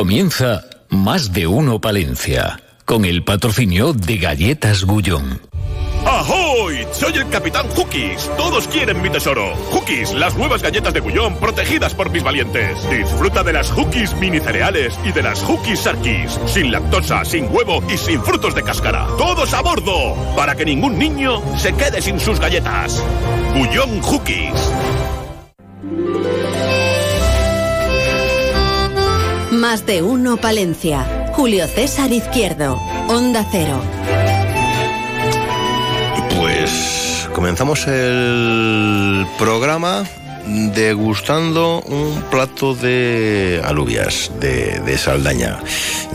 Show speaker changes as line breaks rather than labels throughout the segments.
Comienza Más de Uno Palencia, con el patrocinio de Galletas Gullón.
¡Ahoy! Soy el Capitán Hookies. Todos quieren mi tesoro. Hookies, las nuevas galletas de Gullón protegidas por mis valientes. Disfruta de las Hookies mini cereales y de las Hookies Sarkis. Sin lactosa, sin huevo y sin frutos de cáscara. ¡Todos a bordo! Para que ningún niño se quede sin sus galletas. Gullón Hookies.
Más de uno Palencia. Julio César Izquierdo. Onda Cero.
Pues comenzamos el programa degustando un plato de alubias de, de, Saldaña.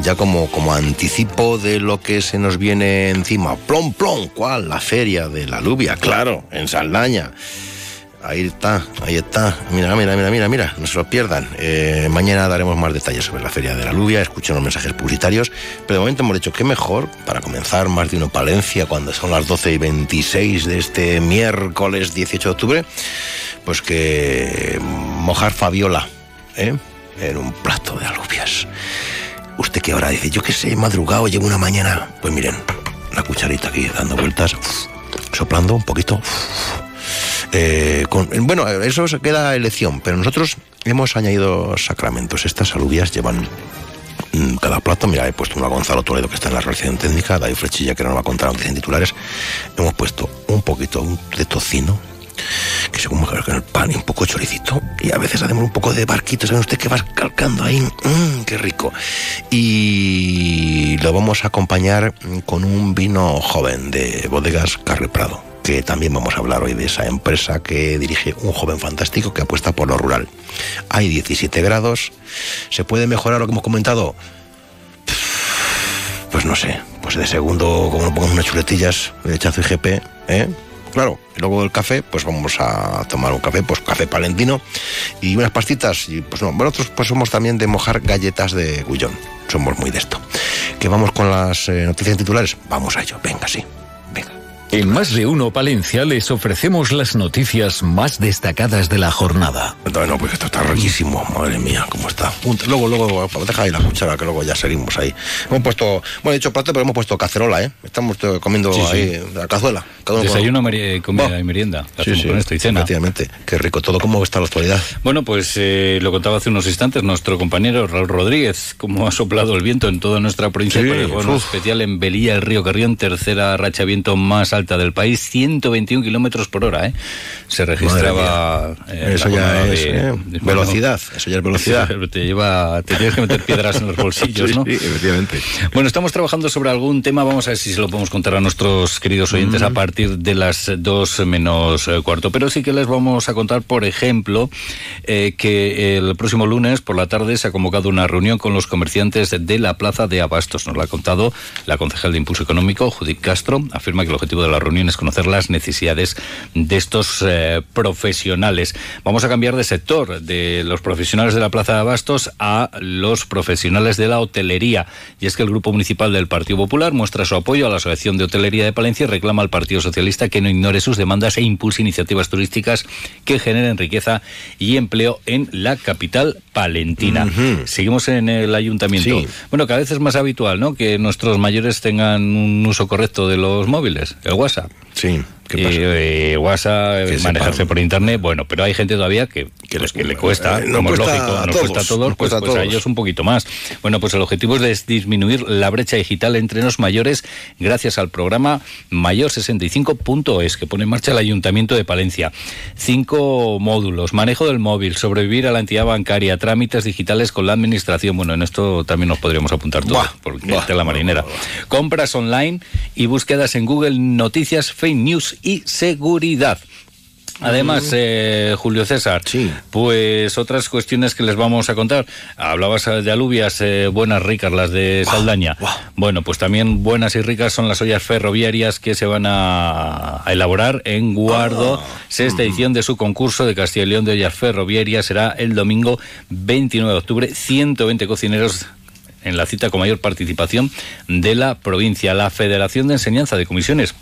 Ya como, como anticipo de lo que se nos viene encima. Plom, plom, ¿cuál? La feria de la alubia, claro, en Saldaña. Ahí está, ahí está. Mira, mira, mira, mira, mira, no se lo pierdan. Eh, mañana daremos más detalles sobre la Feria de la Lubia, escuchen los mensajes publicitarios. Pero de momento hemos dicho que mejor para comenzar más de uno Palencia cuando son las 12 y 26 de este miércoles 18 de octubre, pues que mojar Fabiola ¿eh? en un plato de alubias. ¿Usted qué hora dice? Yo qué sé, madrugado, llevo una mañana. Pues miren, la cucharita aquí dando vueltas, soplando un poquito. Eh, bueno, eso queda elección, pero nosotros hemos añadido sacramentos. Estas alubias llevan mm, cada plato, mira, he puesto uno a Gonzalo Toledo que está en la relación técnica, David Flechilla que no nos va a contar aunque en titulares. Hemos puesto un poquito de tocino, que según me con el pan y un poco choricito, y a veces hacemos un poco de barquito, ¿saben usted que va calcando ahí? Mmm, qué rico. Y lo vamos a acompañar con un vino joven de bodegas Carre Prado que también vamos a hablar hoy de esa empresa que dirige un joven fantástico que apuesta por lo rural. Hay 17 grados, ¿se puede mejorar lo que hemos comentado? Pues no sé, pues de segundo, como no pongamos unas chuletillas de chazo y GP, ¿eh? Claro, y luego el café, pues vamos a tomar un café, pues café palentino y unas pastitas. Y pues no, nosotros pues somos también de mojar galletas de gullón. Somos muy de esto. Que vamos con las eh, noticias titulares. Vamos a ello, venga, sí.
En Más de Uno Palencia les ofrecemos las noticias más destacadas de la jornada.
Bueno, pues esto está riquísimo, madre mía, cómo está. Luego, luego, deja ahí la cuchara, que luego ya seguimos ahí. Hemos puesto, bueno, he dicho plato, pero hemos puesto cacerola, ¿eh? Estamos comiendo sí, sí. ahí la cazuela.
Cada Desayuno, meri comida oh. y merienda.
Sí, sí,
con esto y cena.
Efectivamente, qué rico todo. ¿Cómo está la actualidad?
Bueno, pues eh, lo contaba hace unos instantes nuestro compañero Raúl Rodríguez, cómo ha soplado el viento en toda nuestra provincia, sí, bueno, especial en Belía, el río Carrión, tercera racha viento más alta del país, 121 kilómetros por hora, ¿eh? Se registraba.
Eh, eso ya es de, eh, de, velocidad, bueno, eso ya es velocidad.
Te lleva, te tienes que meter piedras en los bolsillos,
sí,
¿no?
Sí, efectivamente.
Bueno, estamos trabajando sobre algún tema, vamos a ver si se lo podemos contar a nuestros queridos oyentes mm. a partir de las dos menos cuarto. Pero sí que les vamos a contar, por ejemplo, eh, que el próximo lunes por la tarde se ha convocado una reunión con los comerciantes de la Plaza de Abastos. Nos lo ha contado la concejal de Impulso Económico, Judith Castro. Afirma que el objetivo de la reunión es conocer las necesidades de estos eh, profesionales. Vamos a cambiar de sector, de los profesionales de la Plaza de Abastos a los profesionales de la hotelería. Y es que el Grupo Municipal del Partido Popular muestra su apoyo a la Asociación de Hotelería de Palencia y reclama al Partido Socialista que no ignore sus demandas e impulse iniciativas turísticas que generen riqueza y empleo en la capital palentina. Uh -huh. Seguimos en el ayuntamiento.
Sí.
Bueno, cada vez es más habitual, ¿no? Que nuestros mayores tengan un uso correcto de los móviles, WhatsApp.
Sí. ¿Qué pasa?
Eh, eh, WhatsApp,
Que
manejarse
sepan.
por internet, bueno, pero hay gente todavía que,
Que
pues, que le cuesta,
eh, no
como es lógico,
a
nos
todos,
cuesta a todos,
nos
pues,
cuesta a
pues a ellos un poquito más. Bueno, pues el objetivo es disminuir la brecha digital entre los mayores gracias al programa Mayor65.es que pone en marcha el Ayuntamiento de Palencia. Cinco módulos, manejo del móvil, sobrevivir a la entidad bancaria, trámites digitales con la administración. Bueno, en esto también nos podríamos apuntar todos,
Buah,
porque
buah,
es la marinera.
buah.
Compras online y búsquedas en Google Noticias, Fake News y seguridad. Además, eh, Julio César.
Sí.
pues otras cuestiones que les vamos a contar. Hablabas eh, de alubias eh, buenas, ricas, las de Saldaña. Bueno, pues también buenas y ricas son las ollas ferroviarias que se van a, a elaborar en Guardo.
Ah.
Sexta edición de su concurso de Castilla y León de ollas ferroviarias será el domingo 29 de octubre. 120 cocineros en la cita con mayor participación de la provincia. La Federación de Enseñanza de Comisiones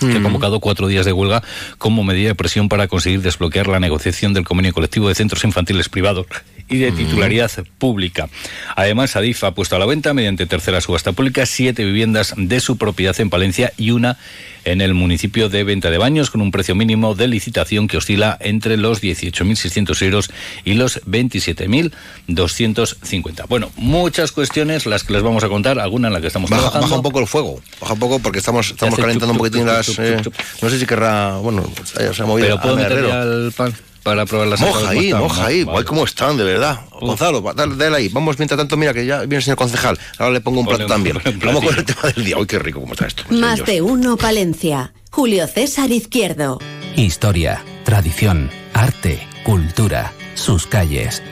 que ha convocado cuatro días de huelga como medida de presión para conseguir desbloquear la negociación del convenio colectivo de centros infantiles privados y de titularidad pública. Además, Adif ha puesto a la venta, mediante tercera subasta pública, siete viviendas de su propiedad en Palencia y una en el municipio de Venta de Baños, con un precio mínimo de licitación que oscila entre los 18.600 euros y los 27.250. Bueno, muchas cuestiones las que les vamos a contar, alguna en la que estamos
baja,
trabajando.
Baja un poco el fuego, baja un poco porque estamos, estamos calentando un poquitín las... Eh, no sé si querrá... Bueno, pues, se ha movido
Pero puedo meter ya el pan para probar las
Moja ahí, moja ahí. Vale. ¿Cómo están, de verdad? Uf. Gonzalo, dale, dale, ahí. Vamos, mientras tanto, mira que ya viene el señor concejal. Ahora le pongo un plato también. Vamos con el tema del día. Uy, qué rico cómo está esto.
Más de uno, Palencia. Julio César Izquierdo.
Historia, tradición, arte, cultura, sus calles,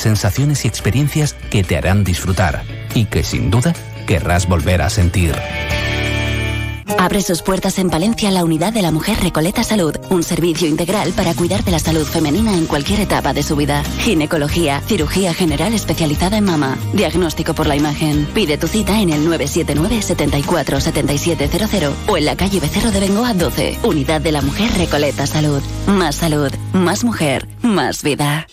sensaciones y experiencias que te harán disfrutar y que sin duda querrás volver a sentir.
Abre sus puertas en Palencia la unidad de la mujer Recoleta Salud, un servicio integral para cuidar de la salud femenina en cualquier etapa de su vida. Ginecología, cirugía general especializada en mama, diagnóstico por la imagen. Pide tu cita en el 979 74 7700 o en la calle Becerro de Bengoa 12. Unidad de la mujer Recoleta Salud. Más salud, más mujer, más vida.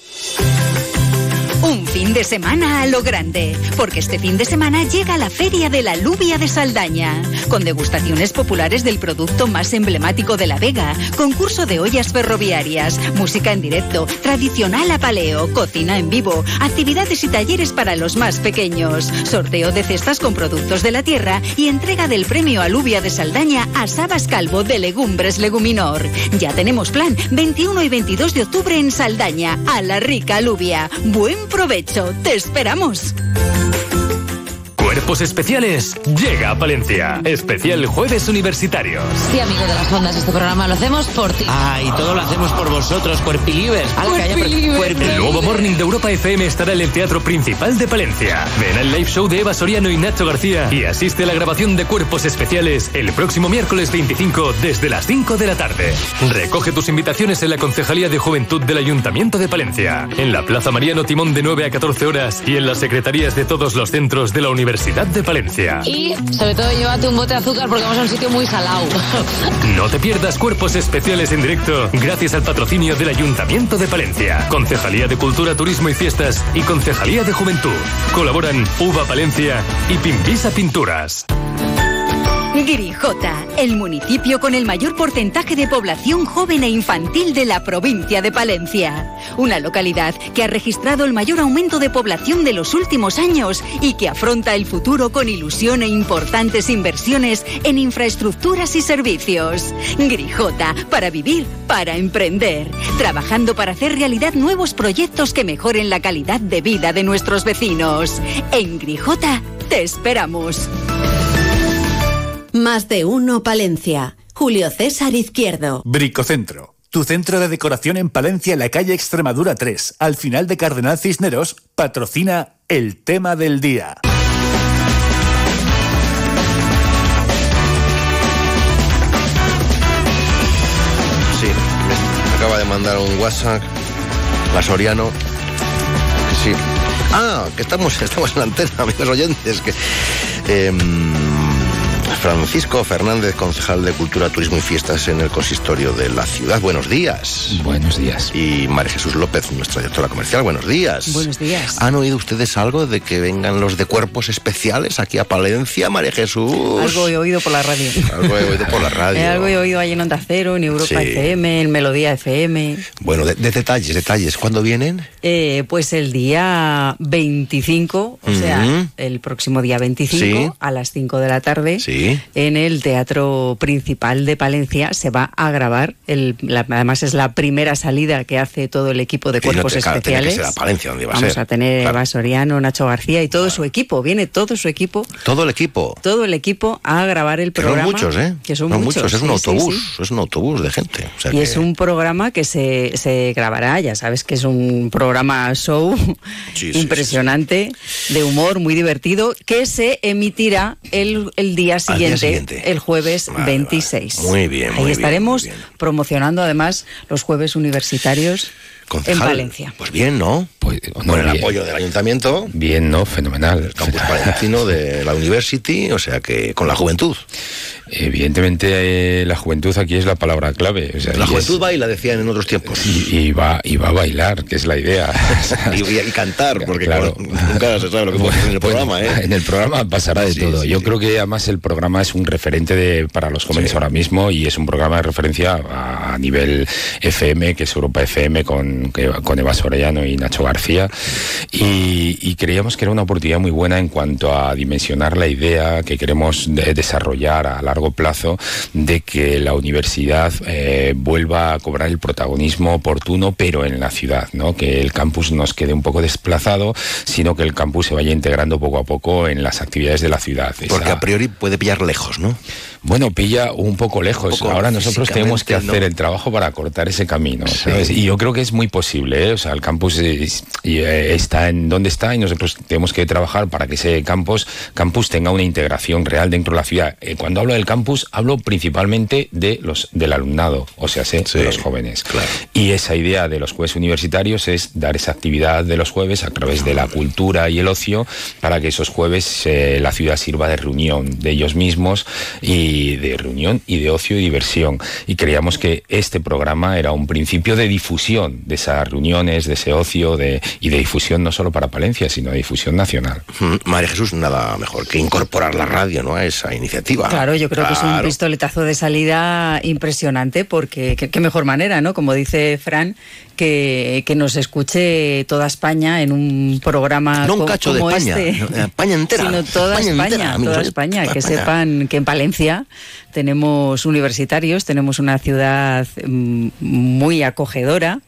Un fin de semana a lo grande, porque este fin de semana llega la Feria de la Lubia de Saldaña, con degustaciones populares del producto más emblemático de La Vega, concurso de ollas ferroviarias, música en directo, tradicional a paleo, cocina en vivo, actividades y talleres para los más pequeños, sorteo de cestas con productos de la tierra y entrega del premio Alubia de Saldaña a Sabas Calvo de Legumbres Leguminor. Ya tenemos plan 21 y 22 de octubre en Saldaña, a la rica alubia. Buen provecho, te esperamos.
Cuerpos Especiales llega a Palencia. Especial Jueves Universitarios.
Sí, amigo de las ondas, este programa lo hacemos por ti.
Ah, y todo lo hacemos por vosotros, cuerpilivers.
El nuevo Morning de Europa FM estará en el Teatro Principal de Palencia. Ven al live show de Eva Soriano y Nacho García y asiste a la grabación de Cuerpos Especiales el próximo miércoles 25 desde las 5 de la tarde. Recoge tus invitaciones en la Concejalía de Juventud del Ayuntamiento de Palencia, en la Plaza Mariano Timón de 9 a 14 horas y en las secretarías de todos los centros de la Universidad de Palencia.
Y sobre todo llévate un bote de azúcar porque vamos a un sitio muy salado.
No te pierdas cuerpos especiales en directo gracias al patrocinio del Ayuntamiento de Palencia, Concejalía de Cultura, Turismo y Fiestas y Concejalía de Juventud. Colaboran Uva Palencia y Pimpisa Pinturas.
Grijota, el municipio con el mayor porcentaje de población joven e infantil de la provincia de Palencia. Una localidad que ha registrado el mayor aumento de población de los últimos años y que afronta el futuro con ilusión e importantes inversiones en infraestructuras y servicios. Grijota, para vivir, para emprender. Trabajando para hacer realidad nuevos proyectos que mejoren la calidad de vida de nuestros vecinos. En Grijota, te esperamos.
Más de uno Palencia. Julio César Izquierdo.
Bricocentro. Tu centro de decoración en Palencia, en la calle Extremadura 3, al final de Cardenal Cisneros, patrocina el tema del día.
Sí, me acaba de mandar un WhatsApp, la Soriano. Sí. Ah, que estamos, estamos en la antena, amigos oyentes. Que, eh, Francisco Fernández, concejal de Cultura, Turismo y Fiestas en el consistorio de la ciudad. Buenos días.
Buenos días.
Y María Jesús López, nuestra directora comercial. Buenos días.
Buenos días.
¿Han oído ustedes algo de que vengan los de cuerpos especiales aquí a Palencia, María Jesús?
Algo he oído por la radio.
Algo he oído por la radio.
Eh, algo he oído ahí en Onda Cero, en Europa sí. FM, en Melodía FM.
Bueno, de, de detalles, detalles. ¿Cuándo vienen?
Eh, pues el día 25, o uh -huh. sea, el próximo día 25,
sí.
a las 5 de la tarde.
Sí
en el Teatro Principal de Palencia. Se va a grabar, el, además es la primera salida que hace todo el equipo de cuerpos especiales.
Palencia, donde va
Vamos
a ser.
a tener
Claro.
Eva Soriano, Nacho García y todo su equipo. Viene todo su equipo,
Todo el equipo.
todo el equipo a grabar el
Que
programa.
son muchos, ¿eh?
Que son
No
muchos.
Es un
sí,
autobús,
sí.
es un autobús de gente. O sea
Y
que-
es un programa que se, se grabará, ya sabes que es un programa show impresionante, de humor, muy divertido, que se emitirá el, el día siguiente,
siguiente.
el jueves 26.
Muy bien,
Ahí
muy bien,
estaremos
muy bien.
promocionando además los jueves universitarios
Concejal,
en Valencia.
Pues bien, ¿no?
Pues,
Con el apoyo del ayuntamiento.
Bien, ¿no? Fenomenal.
El campus palentino de la University, o sea que con la juventud.
Evidentemente eh, la juventud aquí es la palabra clave. o sea,
La
y
juventud
es-
baila, decían en otros tiempos.
y, y va, y va a bailar, que es la idea.
Y, y cantar, porque
Claro.
claro, nunca se sabe lo que hacer en el programa, ¿eh?
En el programa pasará de
Sí,
todo.
sí,
Yo
sí.
creo que además el programa es un referente de, para los jóvenes ahora mismo y es un programa de referencia a, a nivel FM, que es Europa FM con, que- con Eva Sorellano y Nacho García. Y, y creíamos que era una oportunidad muy buena en cuanto a dimensionar la idea que queremos de- desarrollar a largo plazo de que la universidad eh, vuelva a cobrar el protagonismo oportuno, pero en la ciudad, ¿no? Que el campus nos quede un poco desplazado, sino que el campus se vaya integrando poco a poco en las actividades de la ciudad.
Porque
Esa-
a priori puede pillar lejos, ¿no?
Bueno, pilla un poco lejos.
Un poco
Ahora nosotros tenemos que hacer
¿no?
el trabajo para cortar ese camino, ¿sabes? Y yo creo que es muy posible, ¿eh? O sea, el campus es- eh, está en donde está y nosotros tenemos que trabajar para que ese campus, campus tenga una integración real dentro de la ciudad. Eh, cuando hablo del campus, hablo principalmente de los del alumnado, o sea, sé, de los jóvenes. Y esa idea de los jueves universitarios es dar esa actividad de los jueves a través de la cultura y el ocio para que esos jueves eh, la ciudad sirva de reunión de ellos mismos y de reunión y de ocio y diversión. Y creíamos que este programa era un principio de difusión de esas reuniones, de ese ocio de, y de difusión no solo para Palencia, sino de difusión nacional.
Mm, María Jesús, nada mejor que incorporar la radio ¿no? a esa iniciativa.
Claro, yo creo que es un
Claro.
pistoletazo de salida impresionante porque qué, mejor manera, ¿no? Como dice Fran, que, que nos escuche toda España en un programa
No un cacho de
como
España,
este,
no, España entera,
sino toda
España
España,
entera,
toda España, que
España.
sepan que en Palencia tenemos universitarios, tenemos una ciudad mm, muy acogedora.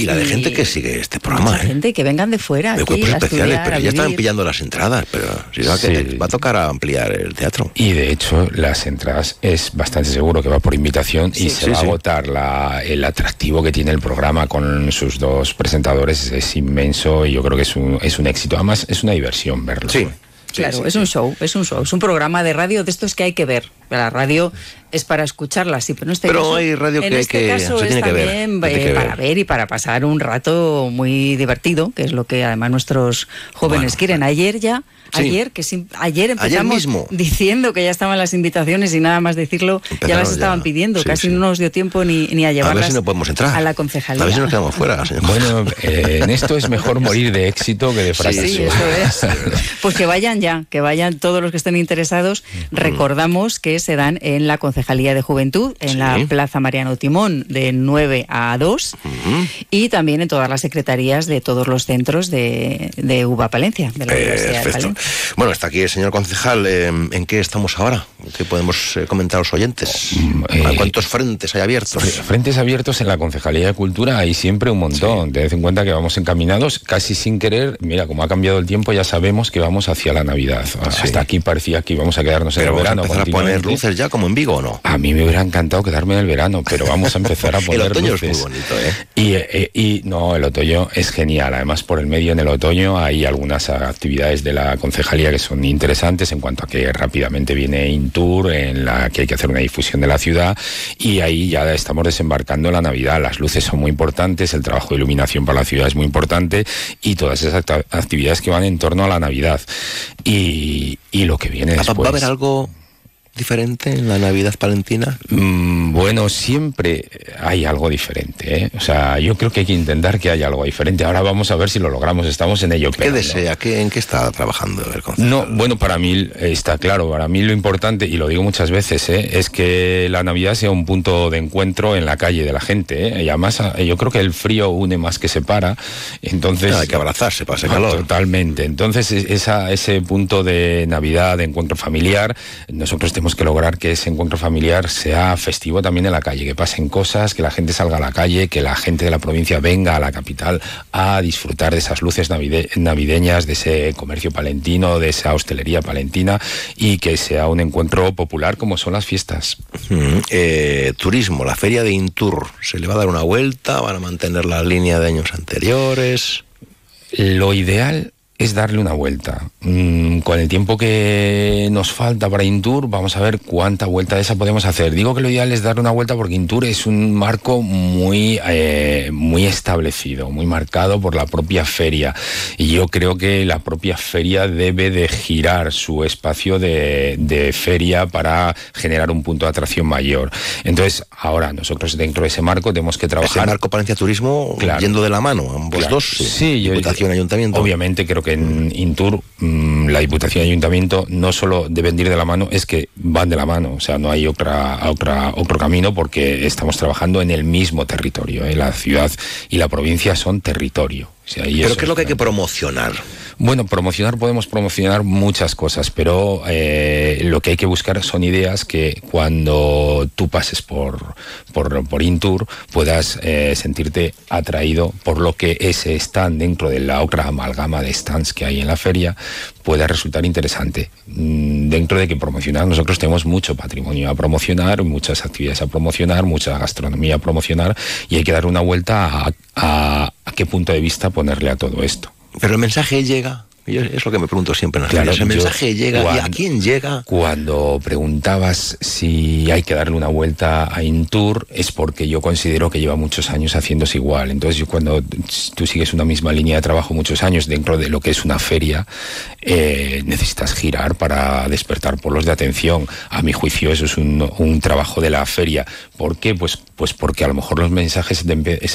Y la de gente que sigue este programa,
mucha
¿eh?
gente que vengan de fuera
De
aquí
cuerpos
a
especiales,
estudiar,
pero ya están pillando las entradas, pero si va, a
Sí.
que- va a tocar a ampliar el teatro.
Y de hecho, las entradas es bastante seguro que va por invitación y
Sí.
se
Sí,
va a agotar. La- el atractivo que tiene el programa con sus dos presentadores es inmenso y yo creo que es un, es un éxito. Además, es una diversión verlo.
Sí.
Claro, es un show, es un show, es un programa de radio de estos que hay que ver. La radio es para escucharla, sí, pero en este
Pero
caso,
hay radio que
este
que-
caso
se
es
tiene que ver, tiene
eh,
que
para
ver.
ver y para pasar un rato muy divertido, que es lo que además nuestros jóvenes quieren. Ayer ya,
Sí.
ayer que sim- ayer empezamos
mismo.
diciendo que ya estaban las invitaciones y nada más decirlo, ya las estaban
ya.
pidiendo,
Sí,
casi
sí.
no nos dio tiempo ni, ni a
A ver
llevarlas
si no podemos entrar.
a la concejalía.
A ver si nos quedamos fuera, señor.
Bueno, eh, en esto es mejor morir de éxito que de fracaso.
Sí, eso es. Pues que vayan ya, que vayan todos los que estén interesados. Recordamos que se dan en la Concejalía de Juventud, en
Sí.
la Plaza Mariano Timón, de 9 a 2, y también en todas las secretarías de todos los centros de, de UBA Palencia, de la Universidad de. Palencia.
Bueno, está aquí el señor concejal. eh, ¿En qué estamos ahora? ¿Qué podemos eh, comentar a los oyentes? ¿A cuántos frentes hay abiertos?
Frentes abiertos en la Concejalía de Cultura hay siempre un montón. Tened en cuenta que vamos encaminados casi sin querer. Mira, como ha cambiado el tiempo, ya sabemos que vamos hacia la Navidad. Hasta aquí parecía que íbamos a quedarnos en el
vamos a
verano.
empezar a poner luces ya como en Vigo o no.
A mí me hubiera encantado quedarme en el verano, pero vamos a empezar a
El
poner
otoño es muy bonito, ¿eh?
Y, eh, y no, el otoño es genial. Además, por el medio en el otoño hay algunas actividades de la concejalía que son interesantes en cuanto a que rápidamente viene Intour, en la que hay que hacer una difusión de la ciudad y ahí ya estamos desembarcando la Navidad. Las luces son muy importantes, el trabajo de iluminación para la ciudad es muy importante y todas esas actividades que van en torno a la Navidad. Y, y lo que viene
¿Va-
después.
¿Va a haber algo diferente en la Navidad palentina?
Mm, Bueno, siempre hay algo diferente. ¿eh? O sea, yo creo que hay que intentar que haya algo diferente. Ahora vamos a ver si lo logramos. Estamos en ello.
¿Qué
pero no.
desea? ¿Qué, ¿En qué está trabajando el concejal?
No, bueno, para mí está claro. Para mí lo importante, y lo digo muchas veces, ¿eh? es que la Navidad sea un punto de encuentro en la calle de la gente. ¿eh? Y además, eh, yo creo que el frío une más que separa. Entonces,
hay que abrazarse para ese
Ah,
calor.
Totalmente. Entonces, es- esa, ese punto de Navidad, de encuentro familiar, nosotros tenemos tenemos que lograr que ese encuentro familiar sea festivo también en la calle, que pasen cosas, que la gente salga a la calle, que la gente de la provincia venga a la capital a disfrutar de esas luces navideñas, de ese comercio palentino, de esa hostelería palentina y que sea un encuentro popular como son las fiestas.
Eh, turismo, la feria de Intur, ¿se le va a dar una vuelta? ¿Van a mantener la línea de años anteriores?
Lo ideal es darle una vuelta. Mm, con el tiempo que nos falta para Intur, vamos a ver cuánta vuelta de esa podemos hacer. Digo que lo ideal es darle una vuelta porque Intur es un marco muy, eh, muy establecido, muy marcado por la propia feria. Y yo creo que la propia feria debe de girar su espacio de, feria para generar un punto de atracción mayor. Entonces, ahora nosotros dentro de ese marco tenemos que trabajar.
Ese marco Palencia Turismo yendo de la mano, ambos dos.
Sí, Diputación, Ayuntamiento. Obviamente creo que en Intur mm, la Diputación y Ayuntamiento no solo deben ir de la mano, es que van de la mano, o sea, no hay otra, otra, otro camino porque estamos trabajando en el mismo territorio. ¿eh? La ciudad y la provincia son territorio.
¿Pero qué es lo que hay que promocionar?
Bueno, promocionar podemos promocionar muchas cosas, pero eh, lo que hay que buscar son ideas que cuando tú pases por, por, por Intour puedas eh, sentirte atraído por lo que ese stand dentro de la otra amalgama de stands que hay en la feria pueda resultar interesante. Mm, dentro de que promocionar, nosotros tenemos mucho patrimonio a promocionar, muchas actividades a promocionar, mucha gastronomía a promocionar y hay que dar una vuelta a qué punto de vista ponerle a todo esto.
Pero el mensaje llega. Es lo que me pregunto siempre en las El mensaje llega y a quién llega.
Cuando preguntabas si hay que darle una vuelta a Intur es porque yo considero que lleva muchos años haciéndose igual. Entonces, yo cuando tú sigues una misma línea de trabajo muchos años dentro de lo que es una feria, eh, necesitas girar para despertar polos de atención. A mi juicio, eso es un, un trabajo de la feria. ¿Por qué? Pues pues porque a lo mejor los mensajes se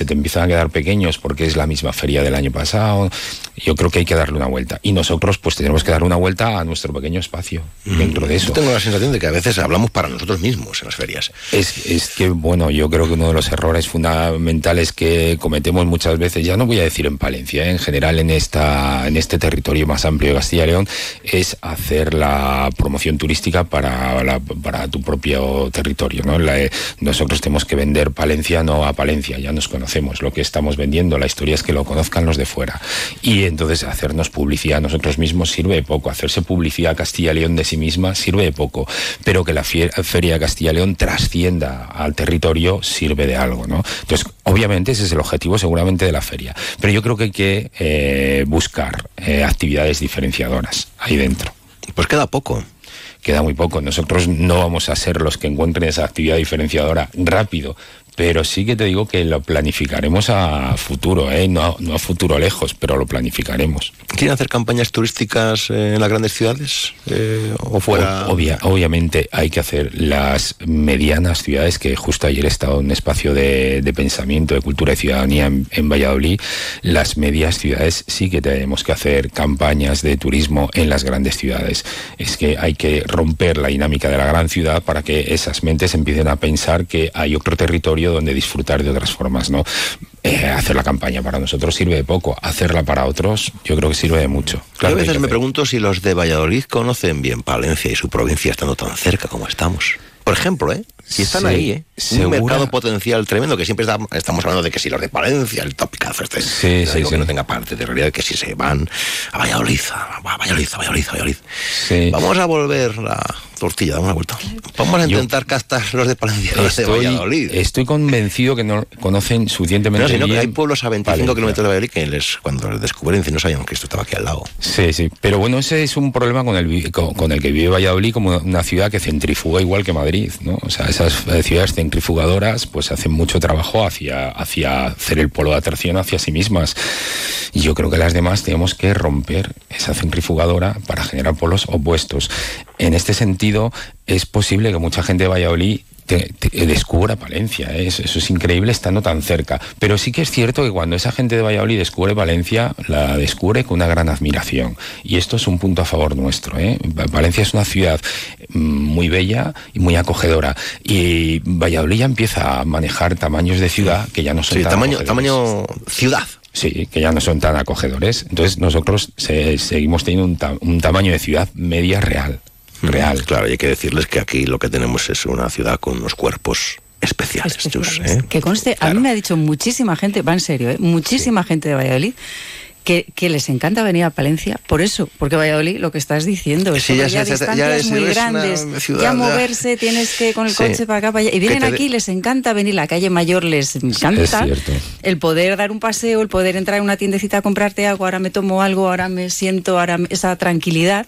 te, empiezan a quedar pequeños porque es la misma feria del año pasado. Yo creo que hay que darle una vuelta. Y nosotros pues tenemos que darle una vuelta a nuestro pequeño espacio dentro de eso.
Yo tengo la sensación de que a veces hablamos para nosotros mismos en las ferias.
Es, es que, bueno, yo creo que uno de los errores fundamentales que cometemos muchas veces, ya no voy a decir en Palencia, ¿eh? en general en, esta, en este territorio más amplio de Castilla y León, es hacer la promoción turística para, para tu propio territorio. ¿no? nosotros tenemos que vender Palencia no a Palencia, ya nos conocemos, lo que estamos vendiendo, la historia es que lo conozcan los de fuera. Y entonces hacernos publicidad a nosotros mismos sirve de poco, hacerse publicidad a Castilla y León de sí misma sirve de poco, pero que la Feria de Castilla y León trascienda al territorio sirve de algo, ¿no? Entonces, obviamente ese es el objetivo seguramente de la feria, pero yo creo que hay que eh, buscar eh, actividades diferenciadoras ahí dentro.
Pues queda poco
queda muy poco. Nosotros no vamos a ser los que encuentren esa actividad diferenciadora rápido, pero sí que te digo que lo planificaremos a futuro, ¿eh? no, no a futuro lejos, pero lo planificaremos.
¿Quieren hacer campañas turísticas en las grandes ciudades eh, o fuera?
obviamente hay que hacer las medianas ciudades, que justo ayer he estado en un espacio de, pensamiento, de cultura y ciudadanía en, Valladolid. Las medias ciudades sí que tenemos que hacer campañas de turismo en las grandes ciudades. Es que hay que romper la dinámica de la gran ciudad para que esas mentes empiecen a pensar que hay otro territorio donde disfrutar de otras formas, ¿no? Eh, hacer la campaña para nosotros sirve de poco, hacerla para otros yo creo que sirve de mucho.
Claro a veces me pregunto si los de Valladolid conocen bien Palencia y su provincia estando tan cerca como estamos. Por ejemplo, ¿eh? Si están ahí, ¿eh? Un mercado potencial tremendo, que siempre estamos hablando de que si los de Palencia, el topicazo este, sí, sí, que no tenga parte de realidad, que si se van a Valladolid, a Valladolid, a Valladolid, a Valladolid. Vamos a volver a tortilla, damos una vuelta. Vamos a intentar castar los de Palencia, los de Valladolid.
Estoy convencido que no conocen suficientemente
no, sino que hay pueblos a 25 kilómetros de Valladolid que les, cuando les descubren no sabían que esto estaba aquí al lado.
Sí, sí. Pero bueno, ese es un problema con el, con, el que vive Valladolid como una ciudad que centrifuga igual que Madrid, ¿no? O sea, esas eh, ciudades centrifugadoras pues hacen mucho trabajo hacia, hacia hacer el polo de atracción hacia sí mismas. Y yo creo que las demás tenemos que romper esa centrifugadora para generar polos opuestos. En este sentido, es posible que mucha gente de Valladolid descubra Palencia. ¿eh? Eso, es increíble estando tan cerca. Pero sí que es cierto que cuando esa gente de Valladolid descubre Valencia, la descubre con una gran admiración. Y esto es un punto a favor nuestro. ¿eh? Valencia es una ciudad mm, muy bella y muy acogedora. Y Valladolid ya empieza a manejar tamaños de ciudad que ya no son
tan tamaño, tamaño ciudad.
Sí, que ya no son tan acogedores. Entonces nosotros seguimos teniendo un, un tamaño de ciudad media real. Real.
Claro, y hay que decirles que aquí lo que tenemos es una ciudad con unos cuerpos especiales. ¿eh?
Que conste, a mí me ha dicho muchísima gente, va en serio, ¿eh? muchísima gente de Valladolid. Que, que les encanta venir a Palencia por eso, porque Valladolid, lo que estás diciendo, es
Sí, ya
distancias
es-
muy grandes,
ciudad
ya moverse, tienes que con el
Sí.
coche para acá, para allá, y vienen aquí, les encanta venir, la calle mayor les encanta, el poder dar un paseo, el poder entrar en una tiendecita a comprarte algo, ahora me tomo algo, ahora me siento, ahora me- esa tranquilidad.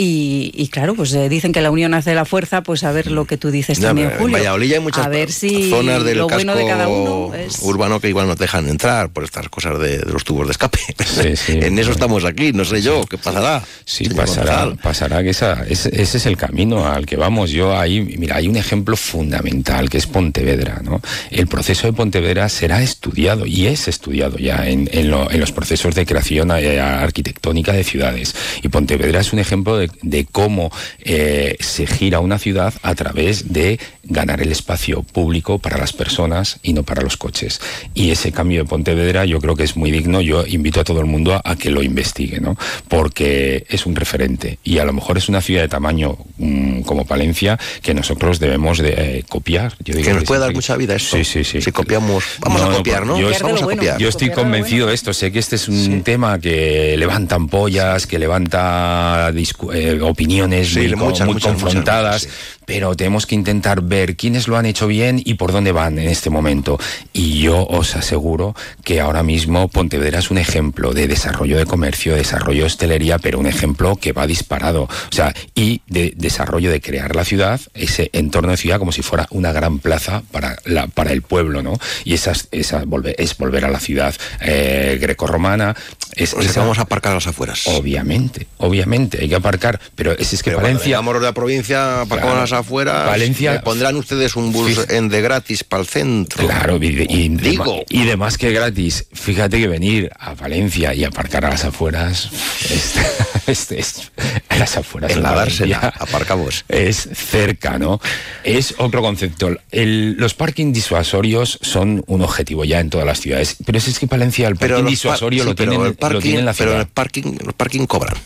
Y, y claro, pues eh, dicen que la unión hace la fuerza, pues a ver lo que tú dices
Ya,
también,
pero
Julio.
en Valladolid hay muchas
a ver si
zonas del
lo
casco
bueno de cada uno es...
urbano que igual no te dejan entrar por estas cosas de, de los tubos de escape.
Sí, sí,
en eso estamos aquí, no sé yo, ¿qué pasará?
Sí, pasará, pasará que esa, ese, ese es el camino al que vamos. Yo ahí, mira, hay un ejemplo fundamental que es Pontevedra, ¿no? El proceso de Pontevedra será estudiado y es estudiado ya en, en lo- en los procesos de creación eh, arquitectónica de ciudades. Y Pontevedra es un ejemplo de, de cómo eh, se gira una ciudad a través de ganar el espacio público para las personas y no para los coches. Y ese cambio de Pontevedra yo creo que es muy digno. Yo invito a todo el mundo a, a que lo investigue, ¿no? Porque es un referente y a lo mejor es una ciudad de tamaño mm, como Palencia que nosotros debemos de eh, copiar. Yo digo
Que nos puede dar mucha vida esto.
Sí, sí, sí.
Si copiamos, vamos a copiar, ¿no?
Yo, vamos a
bueno.
copiar. Yo estoy convencido de esto. Sé que este es un tema que levanta ampollas, que levanta discu- eh, opiniones
Sí,
muy, co-
muchas,
muy
muchas,
confrontadas, pero tenemos que intentar ver quiénes lo han hecho bien y por dónde van en este momento. Y yo os aseguro que ahora mismo Pontevedra es un ejemplo de desarrollo de comercio, desarrollo de hostelería, pero un ejemplo que va disparado. O sea, y de desarrollo de crear la ciudad, ese entorno de ciudad como si fuera una gran plaza para, la, para el pueblo, ¿no? Y esa, esa volver, es volver a la ciudad eh, grecorromana. Es,
O sea, que
esa-
vamos a aparcar a las afueras.
Obviamente, obviamente, hay que aparcar, pero es, es que
Pero
Valencia...
los de la provincia, aparcamos
Claro.
las afueras.
Valencia-
¿me pondrán ustedes un bus en de gratis para el centro.
Claro, y, de- y de
Digo.
y de más que gratis. Fíjate que venir a Valencia y aparcar a las afueras, es, es- es- a las afueras
En la dársela,
Valencia
aparcamos.
Es cerca, ¿no? Es otro concepto. El- los parking disuasorios son un objetivo ya en todas las ciudades, pero es, es que Palencia el parking
par-
disuasorio
sí,
lo,
pero
tienen,
el parking,
lo tiene en la
pero
ciudad.
el parking, los parking cobran.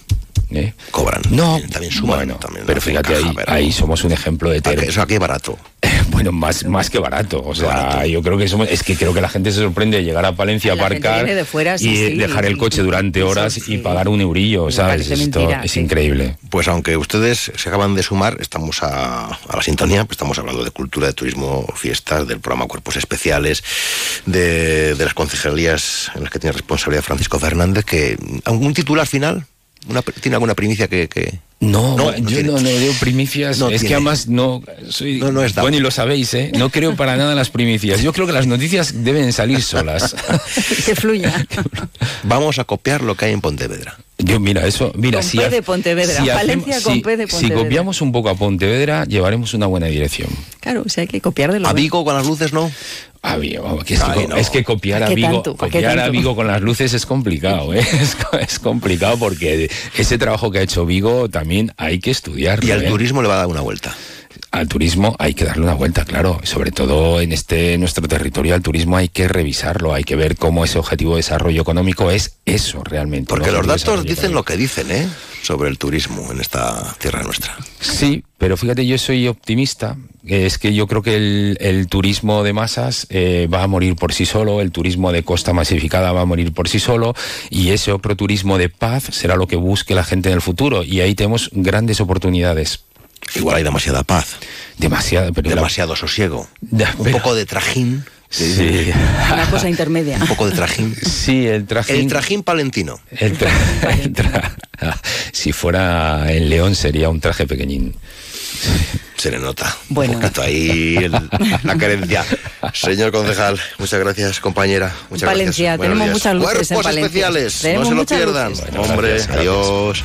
¿Eh?
Cobran.
No,
también suman.
bueno,
también
pero fíjate, ahí,
pero-
ahí somos un ejemplo de ter-
Eso aquí es barato.
Bueno, más, más que barato. O sea, yo creo que somos, es que creo que la gente se sorprende de llegar a Palencia a aparcar
viene de fuera, sí,
y
sí,
dejar el coche durante horas y pagar un eurillo, ¿sabes? Esto
mentira,
es
sí.
increíble.
Pues aunque ustedes se acaban de sumar, estamos a, a la sintonía, pues estamos hablando de cultura, de turismo, fiestas, del programa Cuerpos Especiales, de, de las concejalías en las que tiene responsabilidad Francisco Fernández, que algún titular final, Una- ¿tiene alguna primicia que...? que-
No,
No, no
yo
tiene.
no, no digo primicias.
No
es
tiene.
que además no soy.
No, no es
bueno, y lo sabéis, ¿eh? No creo para nada en las primicias. Yo creo que las noticias deben salir solas.
que fluya.
Vamos a copiar lo que hay en Pontevedra.
Yo, mira, eso. Mira,
Con
si
P de Pontevedra,
hacemos-
Valencia con
si-
P de
Si
Pontevedra.
copiamos un poco a Pontevedra, llevaremos una buena dirección.
Claro, o sea, hay que copiar de lo
¿A. Vigo con las luces no?
A Vigo, que es, que,
Ay,
co-
no.
es que copiar a
¿Qué
Vigo, copiar a? Vigo con las luces es complicado, ¿eh? es complicado porque ese trabajo que ha hecho Vigo también hay que estudiarlo.
Y al
¿eh?
turismo le va a dar una vuelta.
Al turismo hay que darle una vuelta, claro. Sobre todo en este nuestro territorio, al turismo hay que revisarlo, hay que ver cómo ese objetivo de desarrollo económico es eso realmente.
Porque los datos dicen lo que dicen, ¿eh? Sobre el turismo en esta tierra nuestra.
Sí, pero fíjate, yo soy optimista. Es que yo creo que el, el turismo de masas eh, va a morir por sí solo, el turismo de costa masificada va a morir por sí solo, y ese otro turismo de paz será lo que busque la gente en el futuro. Y ahí tenemos grandes oportunidades.
Igual hay demasiada paz.
Demasiado, pero
Demasiado sosiego.
Ya,
Un poco de trajín.
Sí.
Una cosa intermedia.
Un poco de trajín.
Sí, el trajín.
El trajín palentino.
el tra- el tra- si fuera en León sería un traje pequeñín.
Se le nota.
Bueno.
Un poquito ahí el- la carencia. Señor concejal, muchas gracias, compañera. Muchas
Valencia,
gracias.
Tenemos muchas luces en
Cuerpos
Valencia.
especiales,
Tenemos
no se lo pierdan.
luces.
Bueno,
Hombre,
gracias, gracias.
adiós.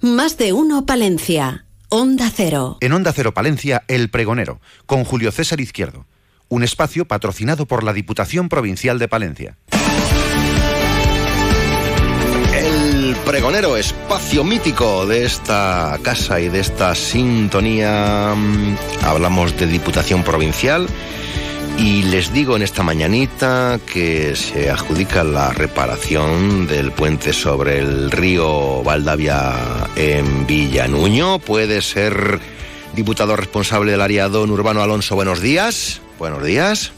Más de uno Palencia. Onda Cero.
En Onda Cero Palencia, El Pregonero, con Julio César Izquierdo. Un espacio patrocinado por la Diputación Provincial de Palencia.
El pregonero, espacio mítico de esta casa y de esta sintonía. Mm, Hablamos de Diputación Provincial y les digo en esta mañanita que se adjudica la reparación del puente sobre el río Valdavia en Villanuño. Puede ser diputado responsable del área don Urbano Alonso. Buenos días. Buenos días.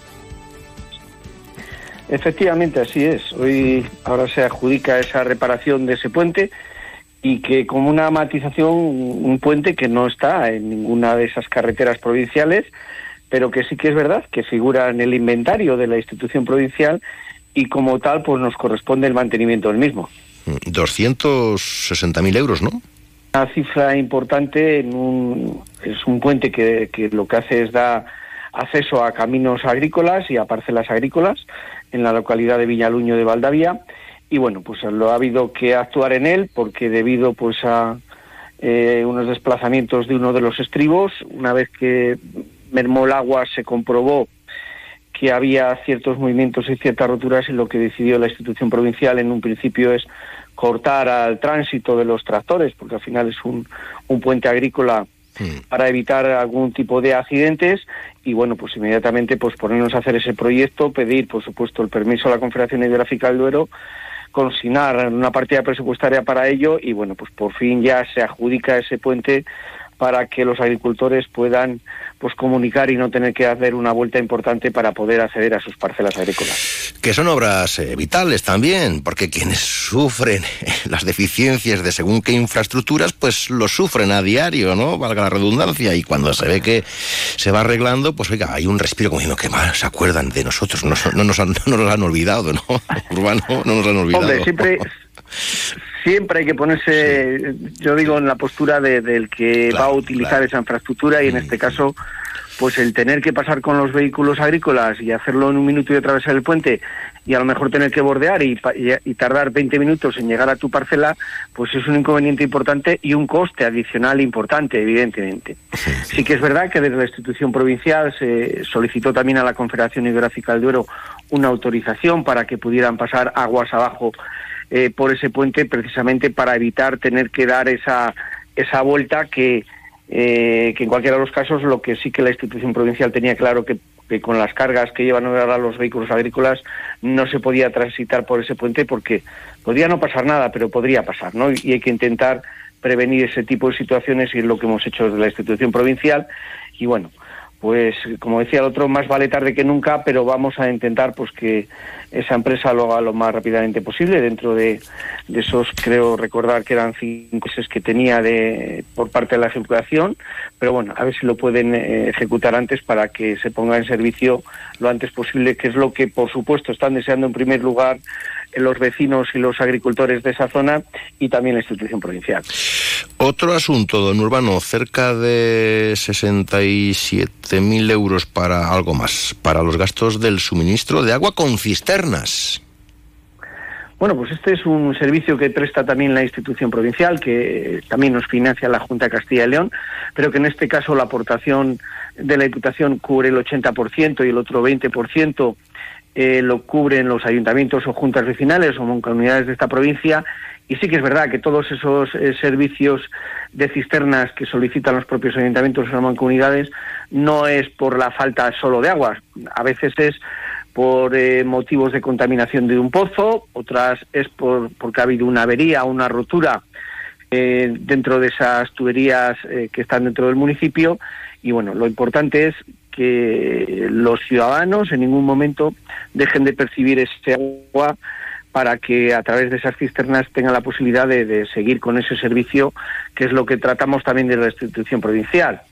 Efectivamente, así es. Hoy ahora se adjudica esa reparación de ese puente y que como una matización, un puente que no está en ninguna de esas carreteras provinciales, pero que sí que es verdad que figura en el inventario de la institución provincial y como tal pues nos corresponde el mantenimiento del mismo.
260.000 euros, ¿no?
Una cifra importante en un, es un puente que, que lo que hace es dar acceso a caminos agrícolas y a parcelas agrícolas en la localidad de Villaluño de Valdavia y bueno pues lo ha habido que actuar en él porque debido pues a eh, unos desplazamientos de uno de los estribos una vez que mermó el agua se comprobó que había ciertos movimientos y ciertas roturas y lo que decidió la institución provincial en un principio es cortar al tránsito de los tractores porque al final es un, un puente agrícola para evitar algún tipo de accidentes y bueno pues inmediatamente pues ponernos a hacer ese proyecto pedir por supuesto el permiso a la Confederación Hidrográfica del Duero consignar una partida presupuestaria para ello y bueno pues por fin ya se adjudica ese puente para que los agricultores puedan pues comunicar y no tener que hacer una vuelta importante para poder acceder a sus parcelas agrícolas.
Que son obras eh, vitales también, porque quienes sufren las deficiencias de según qué infraestructuras, pues lo sufren a diario, ¿no? Valga la redundancia. Y cuando se ve que se va arreglando, pues oiga, hay un respiro como diciendo que más se acuerdan de nosotros, no, no, nos, han, no nos han olvidado, ¿no? Urbano, no nos han olvidado.
Hombre, siempre, siempre hay que ponerse, yo digo, en la postura de, del que va a utilizar esa infraestructura y en este caso, pues el tener que pasar con los vehículos agrícolas y hacerlo en un minuto y atravesar el puente y a lo mejor tener que bordear y, y- y tardar 20 minutos en llegar a tu parcela, pues es un inconveniente importante y un coste adicional importante, evidentemente. Sí que es verdad que desde la institución provincial se solicitó también a la Confederación Hidrográfica del Duero una autorización para que pudieran pasar aguas abajo eh, por ese puente precisamente para evitar tener que dar esa, esa vuelta que, eh, que en cualquiera de los casos lo que sí que la institución provincial tenía claro que, que con las cargas que llevan ahora los vehículos agrícolas no se podía transitar por ese puente porque podría no pasar nada, pero podría pasar, ¿no? Y, hay que intentar prevenir ese tipo de situaciones y es lo que hemos hecho desde la institución provincial y bueno, pues como decía el otro, más vale tarde que nunca, pero vamos a intentar pues que esa empresa lo haga lo más rápidamente posible dentro de, esos, creo recordar que eran cinco meses que tenía de por parte de la ejecución, pero bueno, a ver si lo pueden eh, ejecutar antes para que se ponga en servicio lo antes posible, que es lo que por supuesto están deseando en primer lugar los vecinos y los agricultores de esa zona y también la institución provincial.
Otro asunto, don Urbano, cerca de 67.000 euros para algo más, para los gastos del suministro de agua con cisternas.
Bueno, pues este es un servicio que presta también la institución provincial, que también nos financia la Junta de Castilla y León, pero que en este caso la aportación de la Diputación cubre el 80% y el otro 20% eh, lo cubren los ayuntamientos o juntas vecinales o comunidades de esta provincia. Y sí que es verdad que todos esos eh, servicios de cisternas que solicitan los propios ayuntamientos o mancomunidades no es por la falta solo de agua. A veces es por eh, motivos de contaminación de un pozo, otras es por porque ha habido una avería, una rotura eh, dentro de esas tuberías eh, que están dentro del municipio. Y bueno, lo importante es que los ciudadanos en ningún momento dejen de percibir ese agua para que a través de esas cisternas tengan la posibilidad de, seguir con ese servicio, que es lo que tratamos también de la institución provincial.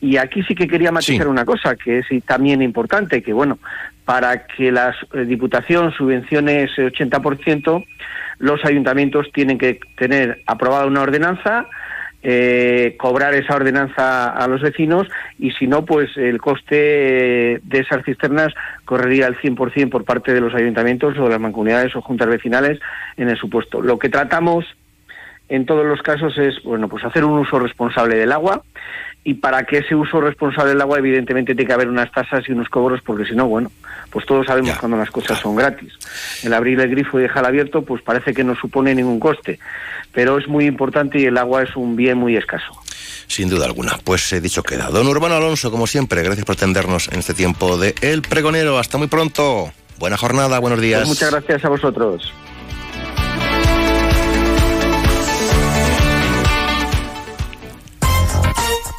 Y aquí sí que quería matizar una cosa, que es también importante, que bueno, para que la eh, Diputación subvencione ese 80%, los ayuntamientos tienen que tener aprobada una ordenanza, eh, cobrar esa ordenanza a los vecinos y si no, pues el coste de esas cisternas correría al 100% por parte de los ayuntamientos o de las mancomunidades o juntas vecinales en el supuesto. Lo que tratamos en todos los casos es, bueno, pues hacer un uso responsable del agua y para que ese uso responsable del agua evidentemente tiene que haber unas tasas y unos cobros porque si no, bueno, pues todos sabemos cuando las cosas son gratis. El abrir el grifo y dejar abierto pues parece que no supone ningún coste, pero es muy importante y el agua es un bien muy escaso.
Sin duda alguna. Pues he dicho queda. Don Urbano Alonso, como siempre, gracias por atendernos en este tiempo de El Pregonero. Hasta muy pronto. Buena jornada, buenos días. Pues
muchas gracias a vosotros.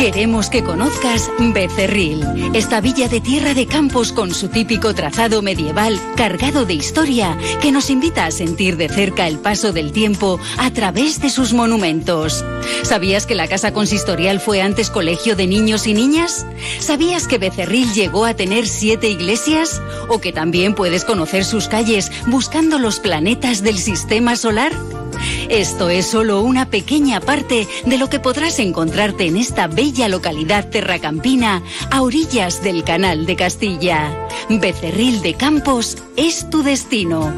Queremos que conozcas Becerril, esta villa de tierra de campos con su típico trazado medieval cargado de historia que nos invita a sentir de cerca el paso del tiempo a través de sus monumentos. ¿Sabías que la casa consistorial fue antes colegio de niños y niñas? ¿Sabías que Becerril llegó a tener siete iglesias? ¿O que también puedes conocer sus calles buscando los planetas del sistema solar? Esto es solo una pequeña parte de lo que podrás encontrarte en esta bella localidad terracampina a orillas del Canal de Castilla. Becerril de Campos es tu destino.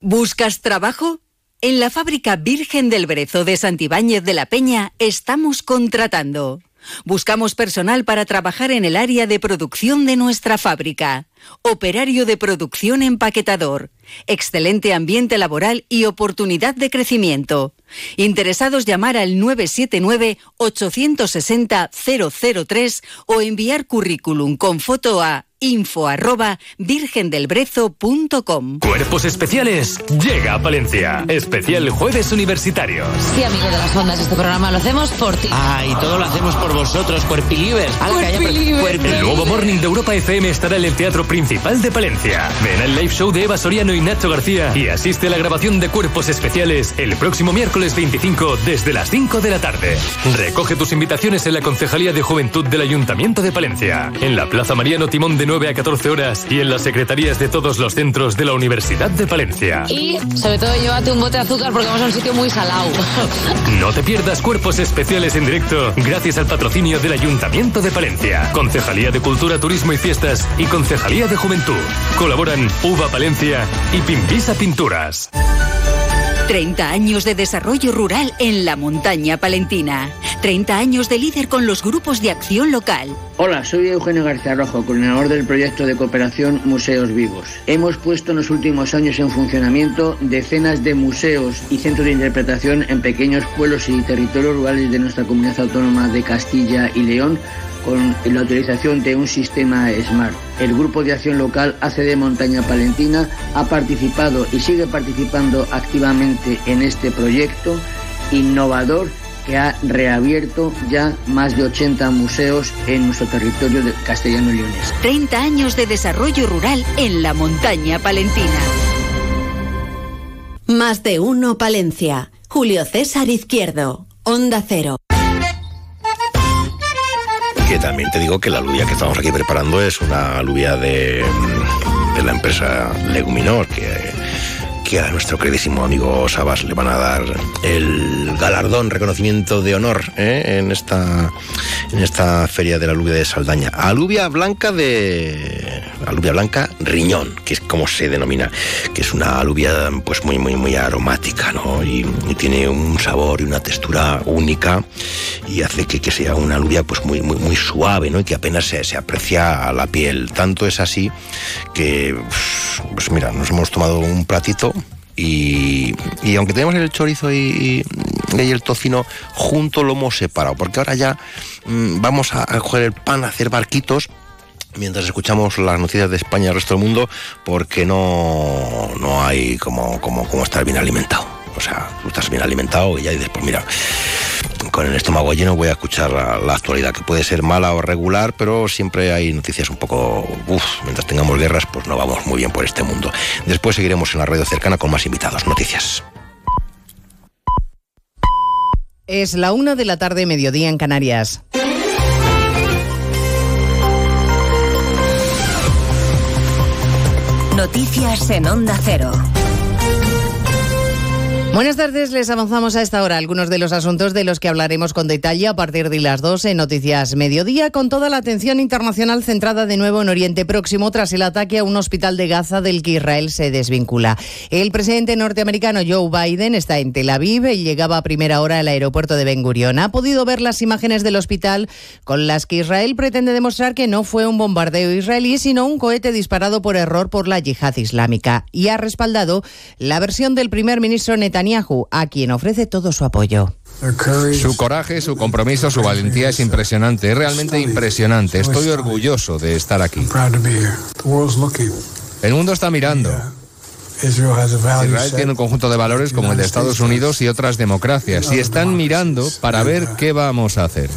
¿Buscas trabajo? En la fábrica Virgen del Brezo de Santibáñez de la Peña estamos contratando. Buscamos personal para trabajar en el área de producción de nuestra fábrica. Operario de producción empaquetador. Excelente ambiente laboral y oportunidad de crecimiento. Interesados llamar al 979-860-003 o enviar currículum con foto a info arroba virgendelbrezo.com.
Cuerpos especiales llega a Palencia. Especial Jueves Universitarios.
Sí, amigo de las ondas, este programa lo hacemos por ti.
Ah, y todo lo hacemos por vosotros, cuerpilivers.
El nuevo Morning de Europa FM estará en el Teatro Principal de Palencia. Ven al live show de Eva Soriano y Nacho García y asiste a la grabación de Cuerpos Especiales el próximo miércoles 25 desde las 5 de la tarde. Recoge tus invitaciones en la Concejalía de Juventud del Ayuntamiento de Palencia, en la Plaza Mariano Timón de 9 a 14 horas y en las secretarías de todos los centros de la Universidad de Palencia.
Y sobre todo llévate un bote de azúcar porque vamos a un sitio muy salado.
No te pierdas cuerpos especiales en directo gracias al patrocinio del Ayuntamiento de Palencia, Concejalía de Cultura, Turismo y Fiestas y Concejalía de Juventud. Colaboran Uva Palencia y Pimpisa Pinturas.
30 años de desarrollo rural en la montaña palentina. 30 años de líder con los grupos de acción local.
Hola, soy Eugenio García Rojo, coordinador del proyecto de cooperación Museos Vivos. Hemos puesto en los últimos años en funcionamiento decenas de museos y centros de interpretación en pequeños pueblos y territorios rurales de nuestra comunidad autónoma de Castilla y León con la utilización de un sistema SMART. El Grupo de Acción Local ACD Montaña Palentina ha participado y sigue participando activamente en este proyecto innovador que ha reabierto ya más de 80 museos en nuestro territorio de castellano y leones.
30 años de desarrollo rural en la montaña palentina.
Más de uno Palencia. Julio César Izquierdo. Onda Cero
que también te digo que la alubia que estamos aquí preparando es una alubia de, de la empresa Leguminor, que que a nuestro queridísimo amigo Sabas le van a dar el galardón, reconocimiento de honor ¿eh? en, esta, en esta feria de la alubia de Saldaña. Alubia blanca de. Alubia blanca riñón, que es como se denomina, que es una alubia pues muy, muy, muy aromática, ¿no? Y, tiene un sabor y una textura única y hace que, que, sea una alubia pues muy, muy, muy suave, ¿no? Y que apenas se, se aprecia a la piel. Tanto es así que, pues mira, nos hemos tomado un platito Y, y aunque tenemos el chorizo y, y, el tocino junto, lo hemos separado, porque ahora ya mm, vamos a, a coger el pan, a hacer barquitos mientras escuchamos las noticias de España y el resto del mundo, porque no, no hay como, como, como estar bien alimentado. O sea, tú estás bien alimentado y ya y después, mira, con el estómago lleno voy a escuchar la, la, actualidad, que puede ser mala o regular, pero siempre hay noticias un poco, uff, mientras tengamos guerras, pues no vamos muy bien por este mundo. Después seguiremos en la radio cercana con más invitados. Noticias.
Es la una de la tarde, mediodía en Canarias.
Noticias en Onda Cero.
Buenas tardes, les avanzamos a esta hora algunos de los asuntos de los que hablaremos con detalle a partir de las 2 en Noticias Mediodía, con toda la atención internacional centrada de nuevo en Oriente Próximo tras el ataque a un hospital de Gaza del que Israel se desvincula. El presidente norteamericano Joe Biden está en Tel Aviv y llegaba a primera hora al aeropuerto de Ben Gurion. Ha podido ver las imágenes del hospital con las que Israel pretende demostrar que no fue un bombardeo israelí, sino un cohete disparado por error por la yihad islámica. Y ha respaldado la versión del primer ministro Netanyahu a quien ofrece todo su apoyo.
Su coraje, su compromiso, su valentía es impresionante, es realmente impresionante. Estoy orgulloso de estar aquí. El mundo está mirando. Israel tiene un conjunto de valores como el de Estados Unidos y otras democracias y están mirando para ver qué vamos a hacer.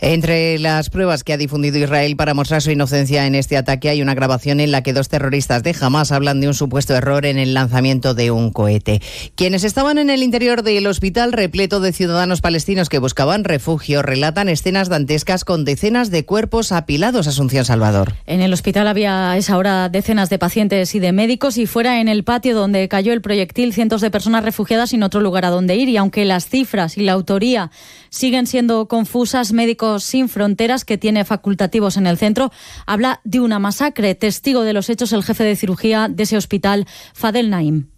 Entre las pruebas que ha difundido Israel para mostrar su inocencia en este ataque hay una grabación en la que dos terroristas de Hamas hablan de un supuesto error en el lanzamiento de un cohete. Quienes estaban en el interior del hospital repleto de ciudadanos palestinos que buscaban refugio relatan escenas dantescas con decenas de cuerpos apilados Asunción Salvador.
En el hospital había a esa hora decenas de pacientes y de médicos y fuera en el patio donde cayó el proyectil cientos de personas refugiadas sin otro lugar a donde ir y aunque las cifras y la autoría siguen siendo confusas, médicos sin Fronteras, que tiene facultativos en el centro, habla de una masacre. Testigo de los hechos el jefe de cirugía de ese hospital, Fadel Naim.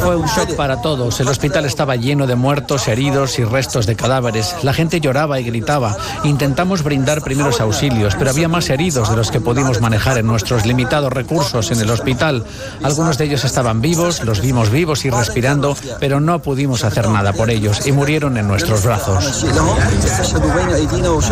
Fue un shock para todos. El hospital estaba lleno de muertos, heridos y restos de cadáveres. La gente lloraba y gritaba. Intentamos brindar primeros auxilios, pero había más heridos de los que pudimos manejar en nuestros limitados recursos en el hospital. Algunos de ellos estaban vivos, los vimos vivos y respirando, pero no pudimos hacer nada por ellos y murieron en nuestros brazos.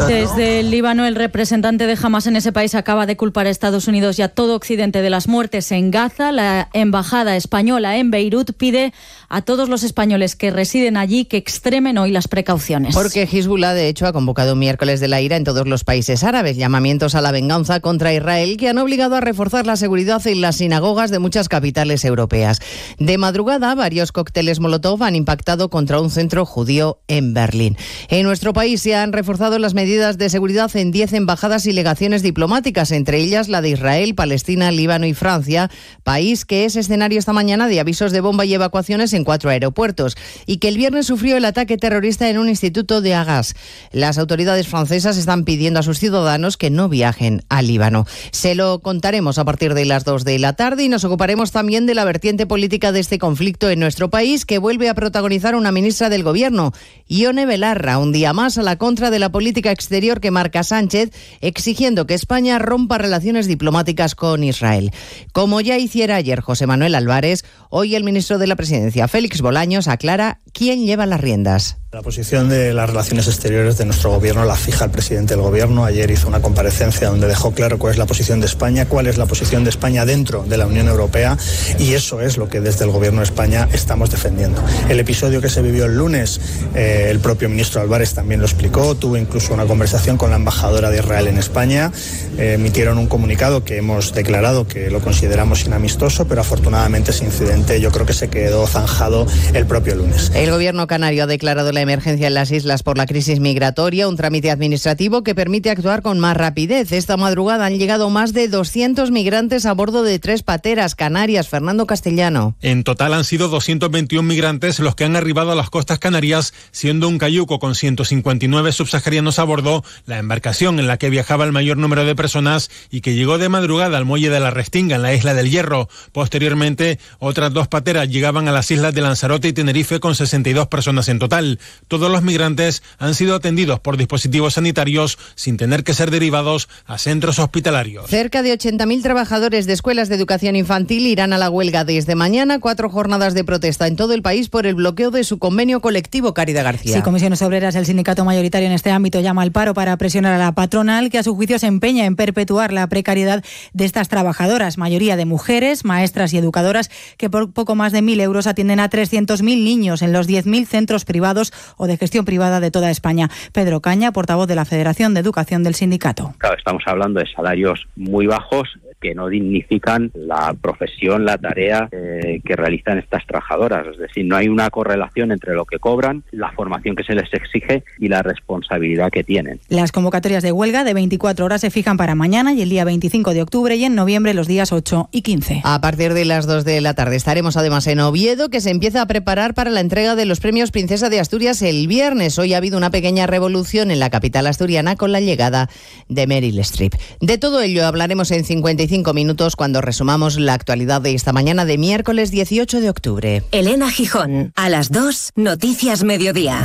Desde el Líbano, el representante de Hamas en ese país acaba de culpar a Estados Unidos y a todo Occidente de las muertes en Gaza la embajada española en Beirut pide a todos los españoles que residen allí que extremen hoy las precauciones.
Porque Hezbollah, de hecho, ha convocado un miércoles de la ira en todos los países árabes, llamamientos a la venganza contra Israel que han obligado a reforzar la seguridad en las sinagogas de muchas capitales europeas. De madrugada, varios cócteles Molotov han impactado contra un centro judío en Berlín. En nuestro país se han reforzado las medidas de seguridad en 10 embajadas y legaciones diplomáticas, entre ellas la de Israel, Palestina, Líbano y Francia, país que es escenario esta mañana de avisos de bomba y evacuaciones en cuatro aeropuertos y que el viernes sufrió el ataque terrorista en un instituto de Agas. Las autoridades francesas están pidiendo a sus ciudadanos que no viajen al Líbano. Se lo contaremos a partir de las dos de la tarde y nos ocuparemos también de la vertiente política de este conflicto en nuestro país que vuelve a protagonizar una ministra del Gobierno, Ione Belarra, un día más a la contra de la política exterior que marca Sánchez, exigiendo que España rompa relaciones diplomáticas con Israel. Como ya hiciera ayer José Manuel Álvarez, hoy el ministro de la Presidencia, Félix Bolaños, aclara quién lleva las riendas.
La posición de las relaciones exteriores de nuestro gobierno la fija el presidente del gobierno. Ayer hizo una comparecencia donde dejó claro cuál es la posición de España, cuál es la posición de España dentro de la Unión Europea y eso es lo que desde el gobierno de España estamos defendiendo. El episodio que se vivió el lunes, eh, el propio ministro Álvarez también lo explicó, tuvo incluso una conversación con la embajadora de Israel en España, eh, emitieron un comunicado que hemos declarado que lo consideramos inamistoso, pero afortunadamente ese incidente yo creo que se quedó zanjado el propio lunes.
El gobierno canario ha declarado la emergencia en las islas por la crisis migratoria, un trámite administrativo que permite actuar con más rapidez. Esta madrugada han llegado más de 200 migrantes a bordo de tres pateras canarias. Fernando Castellano.
En total han sido 221 migrantes los que han arribado a las costas canarias, siendo un cayuco con 159 subsaharianos a bordo, la embarcación en la que viajaba el mayor número de personas y que llegó de madrugada al muelle de la Restinga en la isla del Hierro. Posteriormente, otras dos pateras llegaban a las islas de Lanzarote y Tenerife con 60 62 personas en total. Todos los migrantes han sido atendidos por dispositivos sanitarios sin tener que ser derivados a centros hospitalarios.
Cerca de 80.000 trabajadores de escuelas de educación infantil irán a la huelga desde mañana. Cuatro jornadas de protesta en todo el país por el bloqueo de su convenio colectivo, Caridad García.
Sí, Comisiones Obreras, el sindicato mayoritario en este ámbito, llama al paro para presionar a la patronal, que a su juicio se empeña en perpetuar la precariedad de estas trabajadoras, mayoría de mujeres, maestras y educadoras, que por poco más de 1.000 euros atienden a 300.000 niños en los 10.000 centros privados o de gestión privada de toda España. Pedro Caña, portavoz de la Federación de Educación del sindicato.
Claro, estamos hablando de salarios muy bajos que no dignifican la profesión, la tarea eh, que realizan estas trabajadoras. Es decir, no hay una correlación entre lo que cobran, la formación que se les exige y la responsabilidad que tienen.
Las convocatorias de huelga de 24 horas se fijan para mañana y el día 25 de octubre y en noviembre los días 8 y 15.
A partir de las 2 de la tarde estaremos además en Oviedo, que se empieza a preparar para la entrega de los premios Princesa de Asturias el viernes. Hoy ha habido una pequeña revolución en la capital asturiana con la llegada de Meryl Streep. De todo ello hablaremos en 55 minutos cuando resumamos la actualidad de esta mañana de miércoles 18 de octubre.
Elena Gijón, a las 2, Noticias Mediodía.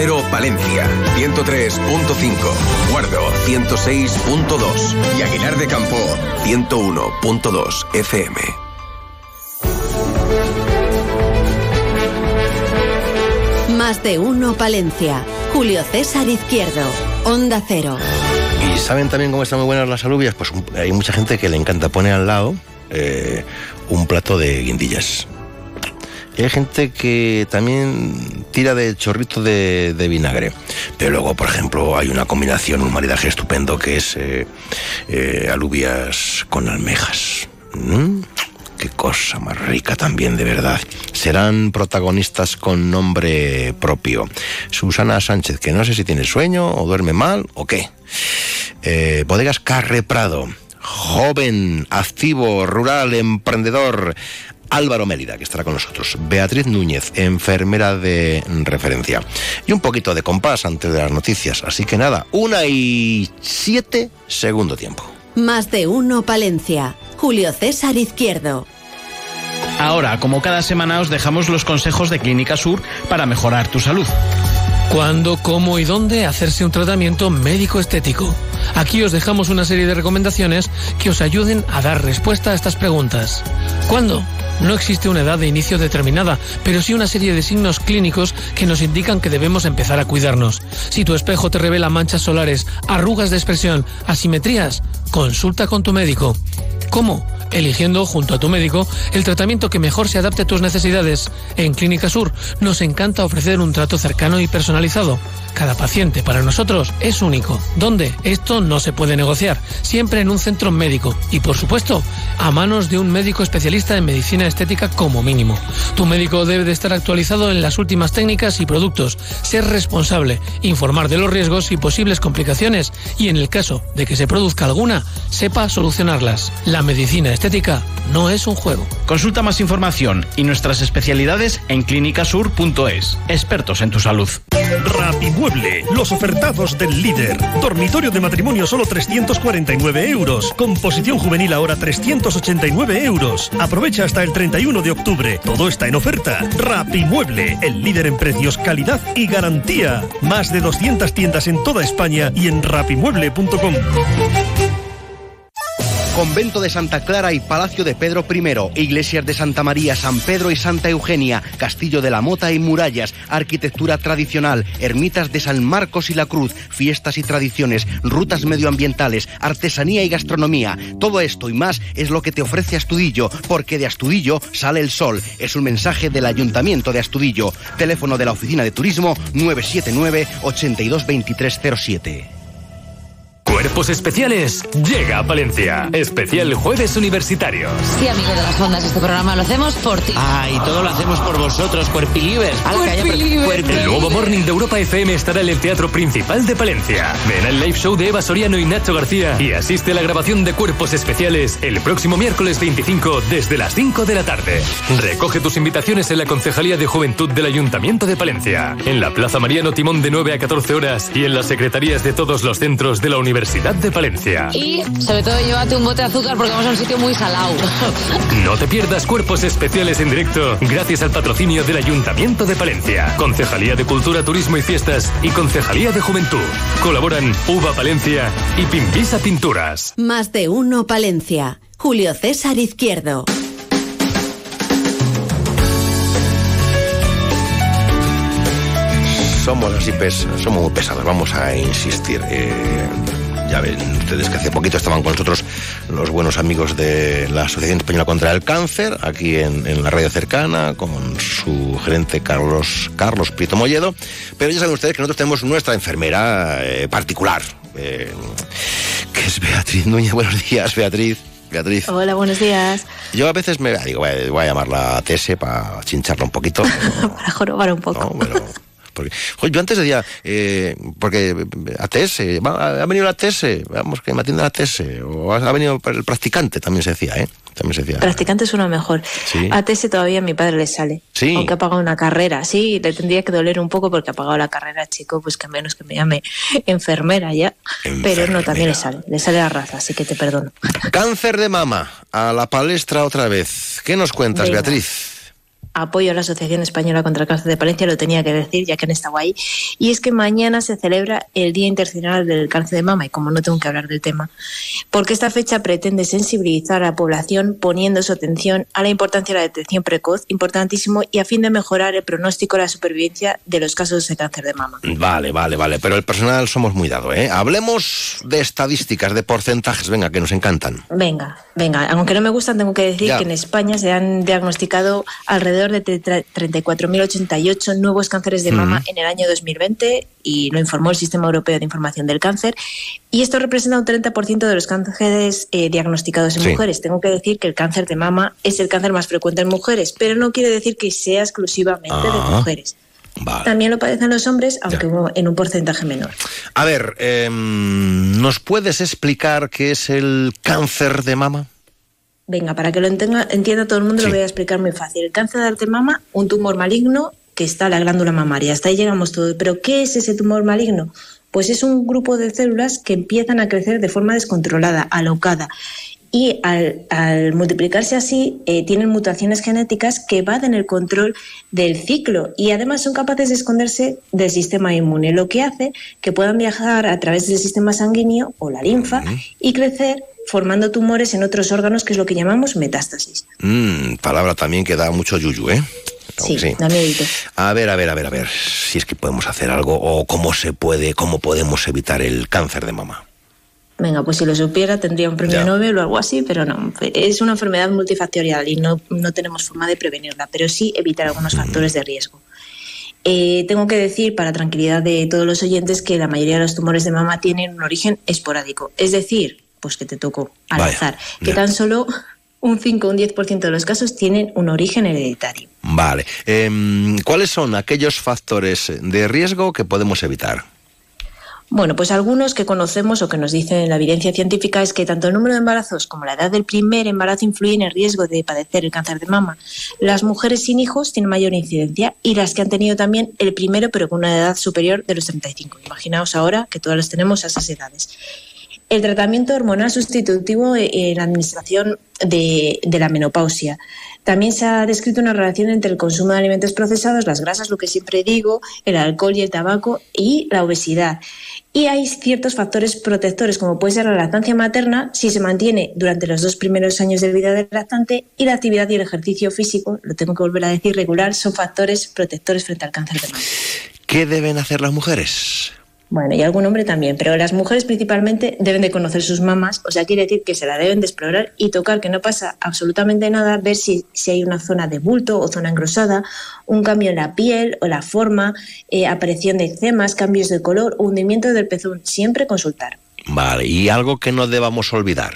Cero Palencia, 103.5, Guardo, 106.2 y Aguilar de Campo, 101.2 FM.
Más de uno Palencia. Julio César Izquierdo. Onda Cero.
¿Y saben también cómo están muy buenas las alubias? Pues hay mucha gente que le encanta poner al lado eh, un plato de guindillas. Y hay gente que también tira de chorrito de, vinagre. Pero luego, por ejemplo, hay una combinación, un maridaje estupendo que es eh, eh, alubias con almejas. ¿Mm? Qué cosa más rica también, de verdad. Serán protagonistas con nombre propio. Susana Sánchez, que no sé si tiene sueño o duerme mal o qué. Eh, bodegas Carre Prado. Joven, activo, rural, emprendedor. Álvaro Mérida, que estará con nosotros. Beatriz Núñez, enfermera de referencia. Y un poquito de compás antes de las noticias. Así que nada, una y siete, segundo tiempo.
Más de uno, Palencia. Julio César Izquierdo.
Ahora, como cada semana, os dejamos los consejos de Clínica Sur para mejorar tu salud.
¿Cuándo, cómo y dónde hacerse un tratamiento médico estético? Aquí os dejamos una serie de recomendaciones que os ayuden a dar respuesta a estas preguntas. ¿Cuándo? No existe una edad de inicio determinada, pero sí una serie de signos clínicos que nos indican que debemos empezar a cuidarnos. Si tu espejo te revela manchas solares, arrugas de expresión, asimetrías, consulta con tu médico. ¿Cómo? Eligiendo junto a tu médico el tratamiento que mejor se adapte a tus necesidades. En Clínica Sur nos encanta ofrecer un trato cercano y personalizado. Cada paciente para nosotros es único. ¿Dónde? Esto no se puede negociar. Siempre en un centro médico. Y por supuesto, a manos de un médico especialista en medicina estética como mínimo. Tu médico debe de estar actualizado en las últimas técnicas y productos, ser responsable, informar de los riesgos y posibles complicaciones y en el caso de que se produzca alguna, sepa solucionarlas. La medicina estética no es un juego.
Consulta más información y nuestras especialidades en clinicasur.es. Expertos en tu salud.
Rapimueble, los ofertados del líder. Dormitorio de matrimonio solo 349 euros. Composición juvenil ahora 389 euros. Aprovecha hasta el 31 de octubre. Todo está en oferta. Rapimueble, el líder en precios, calidad y garantía. Más de 200 tiendas en toda España y en rapimueble.com.
Convento de Santa Clara y Palacio de Pedro I, iglesias de Santa María, San Pedro y Santa Eugenia, Castillo de la Mota y murallas, arquitectura tradicional, ermitas de San Marcos y la Cruz, fiestas y tradiciones, rutas medioambientales, artesanía y gastronomía. Todo esto y más es lo que te ofrece Astudillo, porque de Astudillo sale el sol. Es un mensaje del Ayuntamiento de Astudillo. Teléfono de la Oficina de Turismo 979 822307.
Cuerpos especiales llega a Palencia. Especial Jueves Universitarios.
Sí, amigo de las ondas, este programa lo hacemos por ti.
Ah, y todo lo hacemos por vosotros, Cuerpilivers.
El nuevo Morning de Europa FM estará en el Teatro Principal de Palencia. Ven al live show de Eva Soriano y Nacho García y asiste a la grabación de Cuerpos Especiales el próximo miércoles 25 desde las 5 de la tarde. Recoge tus invitaciones en la Concejalía de Juventud del Ayuntamiento de Palencia, en la Plaza Mariano Timón de 9 a 14 horas y en las secretarías de todos los centros de la Universidad de Palencia.
Y sobre todo llévate un bote de azúcar porque vamos a un sitio muy salado.
No te pierdas Cuerpos Especiales en directo gracias al patrocinio del Ayuntamiento de Palencia, Concejalía de Cultura, Turismo y Fiestas y Concejalía de Juventud. Colaboran Uva Palencia y Pimpisa Pinturas.
Más de uno Palencia. Julio César Izquierdo.
Somos así, pes, somos muy pesados, vamos a insistir. Eh, ya ven ustedes que hace poquito estaban con nosotros los buenos amigos de la Asociación Española contra el Cáncer, aquí en, en la radio cercana, con su gerente Carlos, Carlos Prieto Molledo. Pero ya saben ustedes que nosotros tenemos nuestra enfermera eh, particular, eh, que es Beatriz Núñez. Buenos días, Beatriz. Beatriz.
Hola, buenos días.
Yo a veces me digo, voy a, voy a llamarla a Tese para chincharla un poquito.
para jorobar un poco.
No, bueno, porque, yo antes decía, eh, porque ATS, ha venido la ATS, vamos, que me atienda la ATS, o ha, venido el practicante, también se decía, ¿eh? También se decía.
Practicante es uno mejor.
Sí.
ATS todavía a mi padre le sale.
Sí.
Aunque ha pagado una carrera. Sí, le tendría que doler un poco porque ha pagado la carrera, chico, pues que menos que me llame enfermera ya. Pero no, también le sale. Le sale la raza, así que te perdono.
Cáncer de mama, a la palestra otra vez. ¿Qué nos cuentas,
Venga.
Beatriz?
Apoyo a la Asociación Española contra el Cáncer de Palencia, lo tenía que decir, ya que han estado ahí. Y es que mañana se celebra el Día Internacional del Cáncer de Mama, y como no tengo que hablar del tema, porque esta fecha pretende sensibilizar a la población poniendo su atención a la importancia de la detección precoz, importantísimo, y a fin de mejorar el pronóstico y la supervivencia de los casos de cáncer de mama.
Vale, vale, vale. Pero el personal somos muy dado, ¿eh? Hablemos de estadísticas, de porcentajes, venga, que nos encantan.
Venga, venga, aunque no me gustan, tengo que decir
Ya.
que en España se han diagnosticado alrededor de tre- 34.088 nuevos cánceres de mama en el año 2020 y lo informó el Sistema Europeo de Información del Cáncer. Y esto representa un 30% de los cánceres eh, diagnosticados en
Sí.
mujeres. Tengo que decir que el cáncer de mama es el cáncer más frecuente en mujeres, pero no quiere decir que sea exclusivamente
Ah,
de mujeres. También lo padecen los hombres, aunque en un porcentaje menor.
A ver, em, ¿nos puedes explicar qué es el cáncer de mama?
Venga, para que lo entienda, entienda todo el mundo,
Sí.
lo voy a explicar muy fácil. El cáncer de mama, un tumor maligno que está en la glándula mamaria. Hasta ahí llegamos todos. Pero, ¿qué es ese tumor maligno? Pues es un grupo de células que empiezan a crecer de forma descontrolada, alocada. Y al, al multiplicarse así, eh, tienen mutaciones genéticas que evaden el control del ciclo y además son capaces de esconderse del sistema inmune, lo que hace que puedan viajar a través del sistema sanguíneo o la linfa y crecer formando tumores en otros órganos, que es lo que llamamos metástasis.
Mm, palabra también que da mucho yuyu, ¿eh?
Sí, miedito.
A ver, a ver, a ver, a ver. Si es que podemos hacer algo o cómo se puede, cómo podemos evitar el cáncer de mama.
Venga, pues si lo supiera tendría un premio
Ya.
Nobel o algo así, pero no. Es una enfermedad multifactorial y no, no tenemos forma de prevenirla, pero sí evitar algunos factores de riesgo. Eh, tengo que decir, para tranquilidad de todos los oyentes, que la mayoría de los tumores de mama tienen un origen esporádico. Es decir, pues que te tocó al
Vaya,
azar, que tan solo un 5 o un 10% de los casos tienen un origen hereditario.
Vale. Em, ¿Cuáles son aquellos factores de riesgo que podemos evitar?
Bueno, pues algunos que conocemos o que nos dicen la evidencia científica es que tanto el número de embarazos como la edad del primer embarazo influyen en el riesgo de padecer el cáncer de mama. Las mujeres sin hijos tienen mayor incidencia y las que han tenido también el primero pero con una edad superior de los 35. Imaginaos ahora que todas las tenemos a esas edades. El tratamiento hormonal sustitutivo en la administración de, de la menopausia. También se ha descrito una relación entre el consumo de alimentos procesados, las grasas, lo que siempre digo, el alcohol y el tabaco y la obesidad. Y hay ciertos factores protectores, como puede ser la lactancia materna, si se mantiene durante los dos primeros años de vida del lactante, y la actividad y el ejercicio físico, lo tengo que volver a decir, regular, son factores protectores frente al cáncer de mama.
¿Qué deben hacer las mujeres?
Bueno, y algún hombre también, pero las mujeres principalmente deben de conocer sus mamas, o sea, quiere decir que se la deben de explorar y tocar, que no pasa absolutamente nada, ver si, si hay una zona de bulto o zona engrosada, un cambio en la piel o la forma, eh, aparición de eczemas, cambios de color hundimiento del pezón, siempre consultar.
Vale, y algo que no debamos olvidar.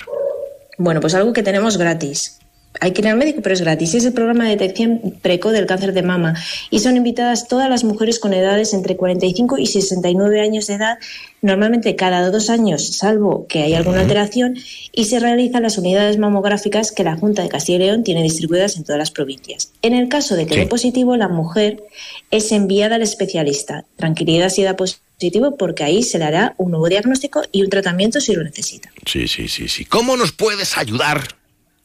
Bueno, pues algo que tenemos gratis. Hay que ir al médico, pero es gratis. Es el programa de detección precoz del cáncer de mama. Y son invitadas todas las mujeres con edades entre 45 y 69 años de edad, normalmente cada dos años, salvo que haya alguna alteración, y se realizan las unidades mamográficas que la Junta de Castilla y León tiene distribuidas en todas las provincias. En el caso de que dé positivo, la mujer es enviada al especialista. Tranquilidad si da positivo porque ahí se le hará un nuevo diagnóstico y un tratamiento si lo necesita.
Sí, sí, sí, sí. ¿Cómo nos puedes ayudar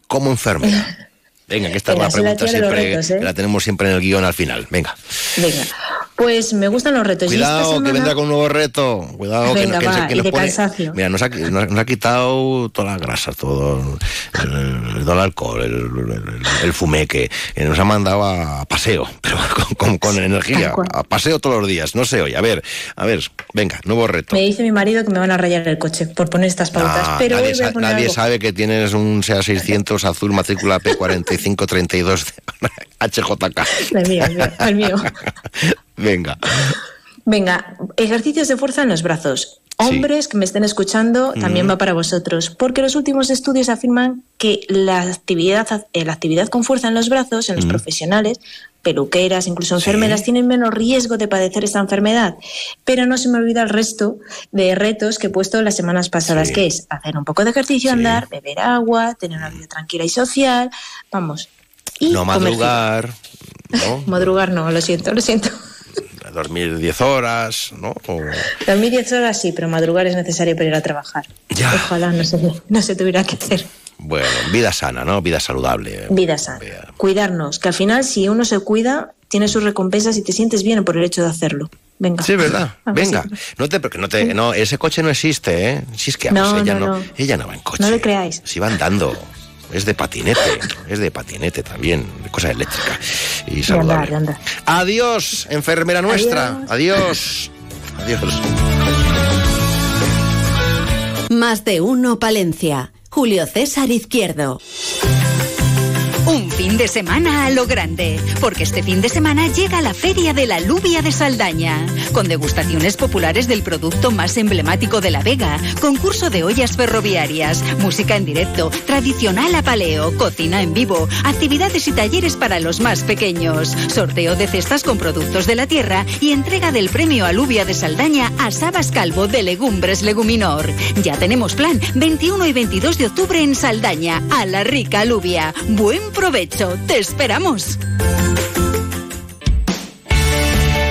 como enfermera? Venga, que esta es
Venga,
la pregunta siempre,
retos, ¿eh?
que la tenemos siempre en el guion al final. Venga.
Venga, pues me gustan los retos.
Cuidado, que vendrá con un nuevo reto. Cuidado, que,
Venga,
que,
va,
que pone-. Mira, nos ha, nos, ha quitado toda la grasa, todo el, alcohol, el, el, el fumeque. Eh, Nos ha mandado a paseo, pero con, con- con energía. A paseo todos los días. No sé hoy. A ver, a ver, venga, nuevo reto.
Me dice mi marido que me van a rayar el coche por poner estas pautas,
Ah,
pero
nadie sa- nadie
algo.
sabe que tienes un SEA 600 azul matrícula P4532 HJK.
El mío, el mío, el mío.
Venga.
Venga, ejercicios de fuerza en los brazos. Hombres que me estén escuchando, también
Mm.
va para vosotros, porque los últimos estudios afirman que la actividad, la actividad con fuerza en los brazos, en los
Mm.
profesionales, peluqueras, incluso enfermeras, tienen menos riesgo de padecer esta enfermedad. Pero no se me olvida el resto de retos que he puesto las semanas pasadas,
Sí.
que es hacer un poco de ejercicio, andar, beber agua, tener una vida tranquila y social, vamos. Y
No madrugar, ¿no?
Madrugar no, lo siento, lo siento.
Dormir 10 horas, ¿no? O-
Dormir 10 horas sí, pero madrugar es necesario para ir a trabajar. Ojalá no se, no se tuviera que hacer.
bueno, vida sana, ¿no? Vida saludable.
Vida sana. Cuidarnos, que al final si uno se cuida, tiene sus recompensas y te sientes bien por el hecho de hacerlo. Venga.
Sí, ¿verdad?
A ver
Venga, no te, porque no te, no, ese coche no existe, ¿eh? Si es que
No,
ella
no,
no,
no.
ella no va en coche,
No le creáis.
si va andando. Es de patinete, es de patinete también, de cosa eléctrica y saludable.
andar, de andar.
Adiós, enfermera nuestra. Adiós. Adiós.
Más de uno Palencia. Julio César Izquierdo.
Fin de semana a lo grande, porque este fin de semana llega la Feria de la Alubia de Saldaña, con degustaciones populares del producto más emblemático de La Vega, concurso de ollas ferroviarias, música en directo, tradicional a paleo, cocina en vivo, actividades y talleres para los más pequeños, sorteo de cestas con productos de la tierra y entrega del premio Alubia de Saldaña a Sabas Calvo de Legumbres Leguminor. Ya tenemos plan 21 y 22 de octubre en Saldaña, a la rica alubia. Buen provecho, te esperamos.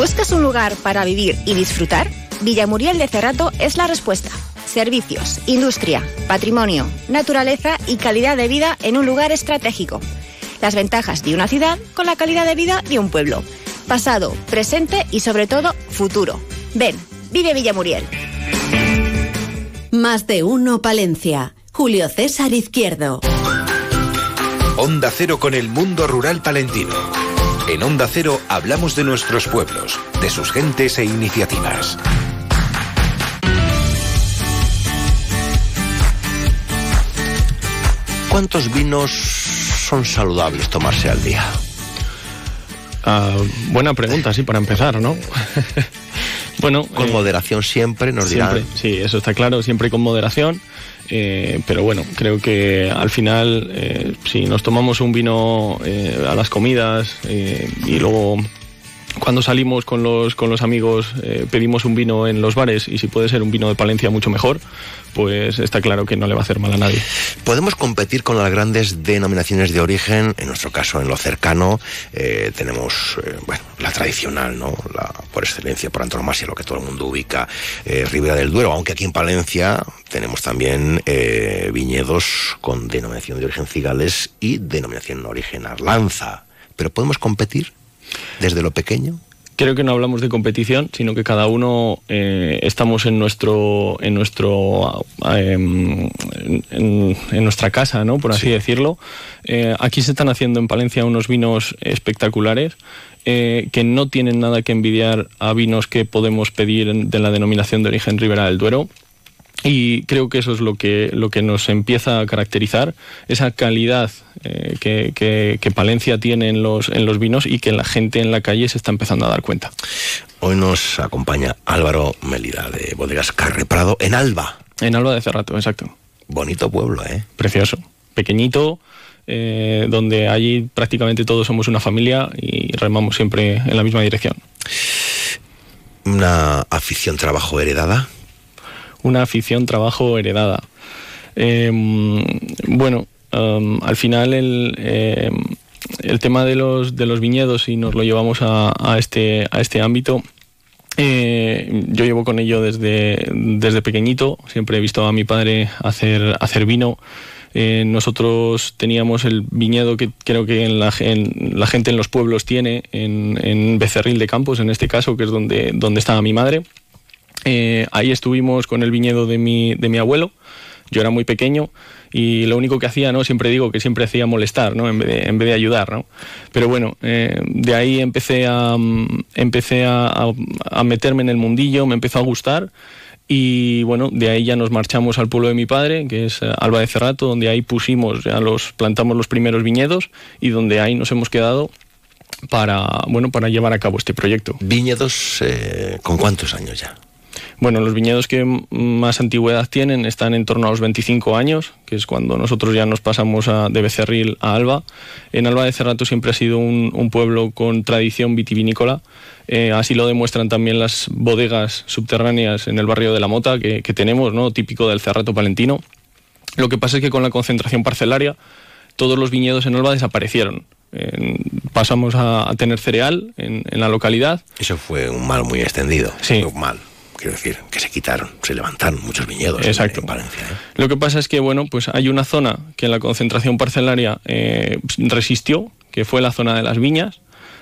¿Buscas un lugar para vivir y disfrutar? Villamuriel de Cerrato es la respuesta. Servicios, industria, patrimonio, naturaleza y calidad de vida en un lugar estratégico. Las ventajas de una ciudad con la calidad de vida de un pueblo. Pasado, presente y sobre todo futuro. Ven, vive Villamuriel.
Más de uno Palencia. Julio César Izquierdo.
Onda Cero con el mundo rural palentino. En Onda Cero hablamos de nuestros pueblos, de sus gentes e iniciativas.
¿Cuántos vinos son saludables tomarse al día?
Ah, buena pregunta, sí, para empezar, ¿no? bueno.
Con moderación siempre, nos dirán.
siempre, Sí, eso está claro, siempre con moderación. eh, pero bueno, creo que al final, eh, si nos tomamos un vino eh, a las comidas eh, y luego cuando salimos con los, con los amigos eh, pedimos un vino en los bares y si puede ser un vino de Palencia mucho mejor, pues está claro que no le va a hacer mal a nadie.
Podemos competir con las grandes denominaciones de origen, en nuestro caso en lo cercano eh, tenemos eh, bueno, la tradicional, ¿no? la, por excelencia, por antonomasia, lo que todo el mundo ubica, eh, Ribera del Duero, aunque aquí en Palencia tenemos también viñedos con denominación de origen Cigales y denominación de origen Arlanza. Pero podemos competir desde lo pequeño.
creo que no hablamos de competición, sino que cada uno eh, estamos en nuestro, en nuestro, em, en, nuestra casa, ¿no? Por así decirlo. Eh, aquí se están haciendo en Palencia unos vinos espectaculares. Eh, que no tienen nada que envidiar a vinos que podemos pedir de la denominación de origen Ribera del Duero. Y creo que eso es lo que, lo que nos empieza a caracterizar, esa calidad eh, que, que, Palencia tiene en los, en los vinos y que la gente en la calle se está empezando a dar cuenta.
Hoy nos acompaña Álvaro Melida de Bodegas Carre Prado en Alba.
En Alba de Cerrato, exacto.
Bonito pueblo, ¿eh?
Precioso. Pequeñito, eh, donde allí prácticamente todos somos una familia y remamos siempre en la misma dirección.
¿Una afición trabajo heredada?
Una afición trabajo heredada. Em, bueno, em, al final el, em, el tema de los, de los viñedos, y nos lo llevamos a, este, a este ámbito, eh, yo llevo con ello desde, desde pequeñito, siempre he visto a mi padre hacer, hacer vino. Eh, nosotros teníamos el viñedo que creo que en la, gente en los pueblos tiene, en, en, Becerril de Campos, en este caso, que es donde, donde estaba mi madre. Eh, ahí estuvimos con el viñedo de mi, de mi abuelo. Yo era muy pequeño y lo único que hacía, ¿no? Siempre digo que siempre hacía molestar, ¿no? En vez de, en vez de ayudar, ¿no? Pero bueno, eh, de ahí empecé, a, empecé a, meterme en el mundillo, me empezó a gustar y bueno, de ahí ya nos marchamos al pueblo de mi padre, que es eh, Alba de Cerrato, donde ahí pusimos, ya los plantamos los primeros viñedos y donde ahí nos hemos quedado para, bueno, para llevar a cabo este proyecto.
¿Viñedos con cuántos años ya?
Bueno, los viñedos que más antigüedad tienen están en torno a los 25 años, que es cuando nosotros ya nos pasamos a, de Becerril a Alba. En Alba de Cerrato siempre ha sido un, pueblo con tradición vitivinícola. Eh, así lo demuestran también las bodegas subterráneas en el barrio de La Mota que, tenemos, ¿no? típico del Cerrato palentino. Lo que pasa es que con la concentración parcelaria todos los viñedos en Alba desaparecieron. pasamos a, tener cereal en, la localidad.
Eso fue un mal muy extendido.
Sí.
Un mal quiero decir, que se quitaron, se levantaron muchos viñedos
Exacto.
En, Valencia. ¿eh?
Lo que pasa es que, bueno, pues hay una zona que en la concentración parcelaria eh, resistió, que fue la zona de las viñas,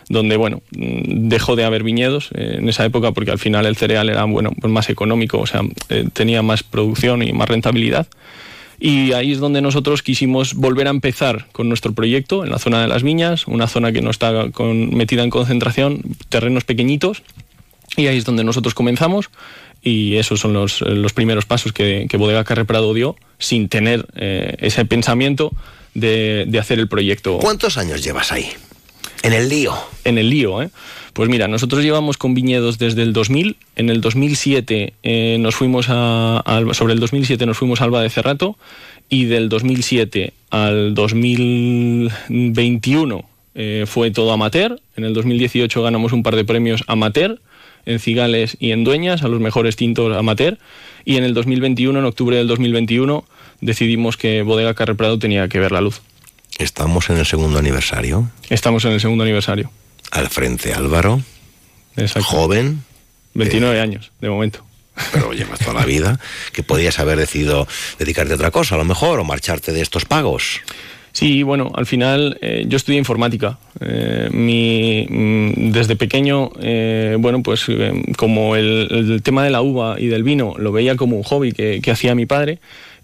donde, bueno, mm, dejó de haber viñedos eh, en esa época porque al final el cereal era, bueno, pues más económico, o sea, tenía más producción y más rentabilidad. Y ahí es donde nosotros quisimos volver a empezar con nuestro proyecto en la zona de las viñas, una zona que no está con, metida en concentración, terrenos pequeñitos, y ahí es donde nosotros comenzamos y esos son los, los primeros pasos que, que, Bodega Carre Prado dio sin tener eh, ese pensamiento de, de, hacer el proyecto.
¿Cuántos años llevas ahí? En el lío.
En el lío, ¿eh? Pues mira, nosotros llevamos con viñedos desde el 2000. En el 2007 eh, nos fuimos a, a, sobre el 2007 nos fuimos a Alba de Cerrato y del 2007 al 2021 eh, fue todo amateur. En el 2018 ganamos un par de premios amateur en Cigales y en Dueñas a los mejores tintos amateur. Y en el 2021, en octubre del 2021, decidimos que Bodega Carre Prado tenía que ver la luz.
Estamos en el segundo aniversario.
Estamos en el segundo aniversario.
Al frente Álvaro.
Exacto.
Joven.
29 años, de momento.
Pero llevas toda la vida. Que podías haber decidido dedicarte a otra cosa, a lo mejor, o marcharte de estos pagos.
Sí, bueno, al final eh, yo estudié informática. Eh, mi, mm, desde pequeño, eh, bueno, pues como el, tema de la uva y del vino lo veía como un hobby que hacía mi padre,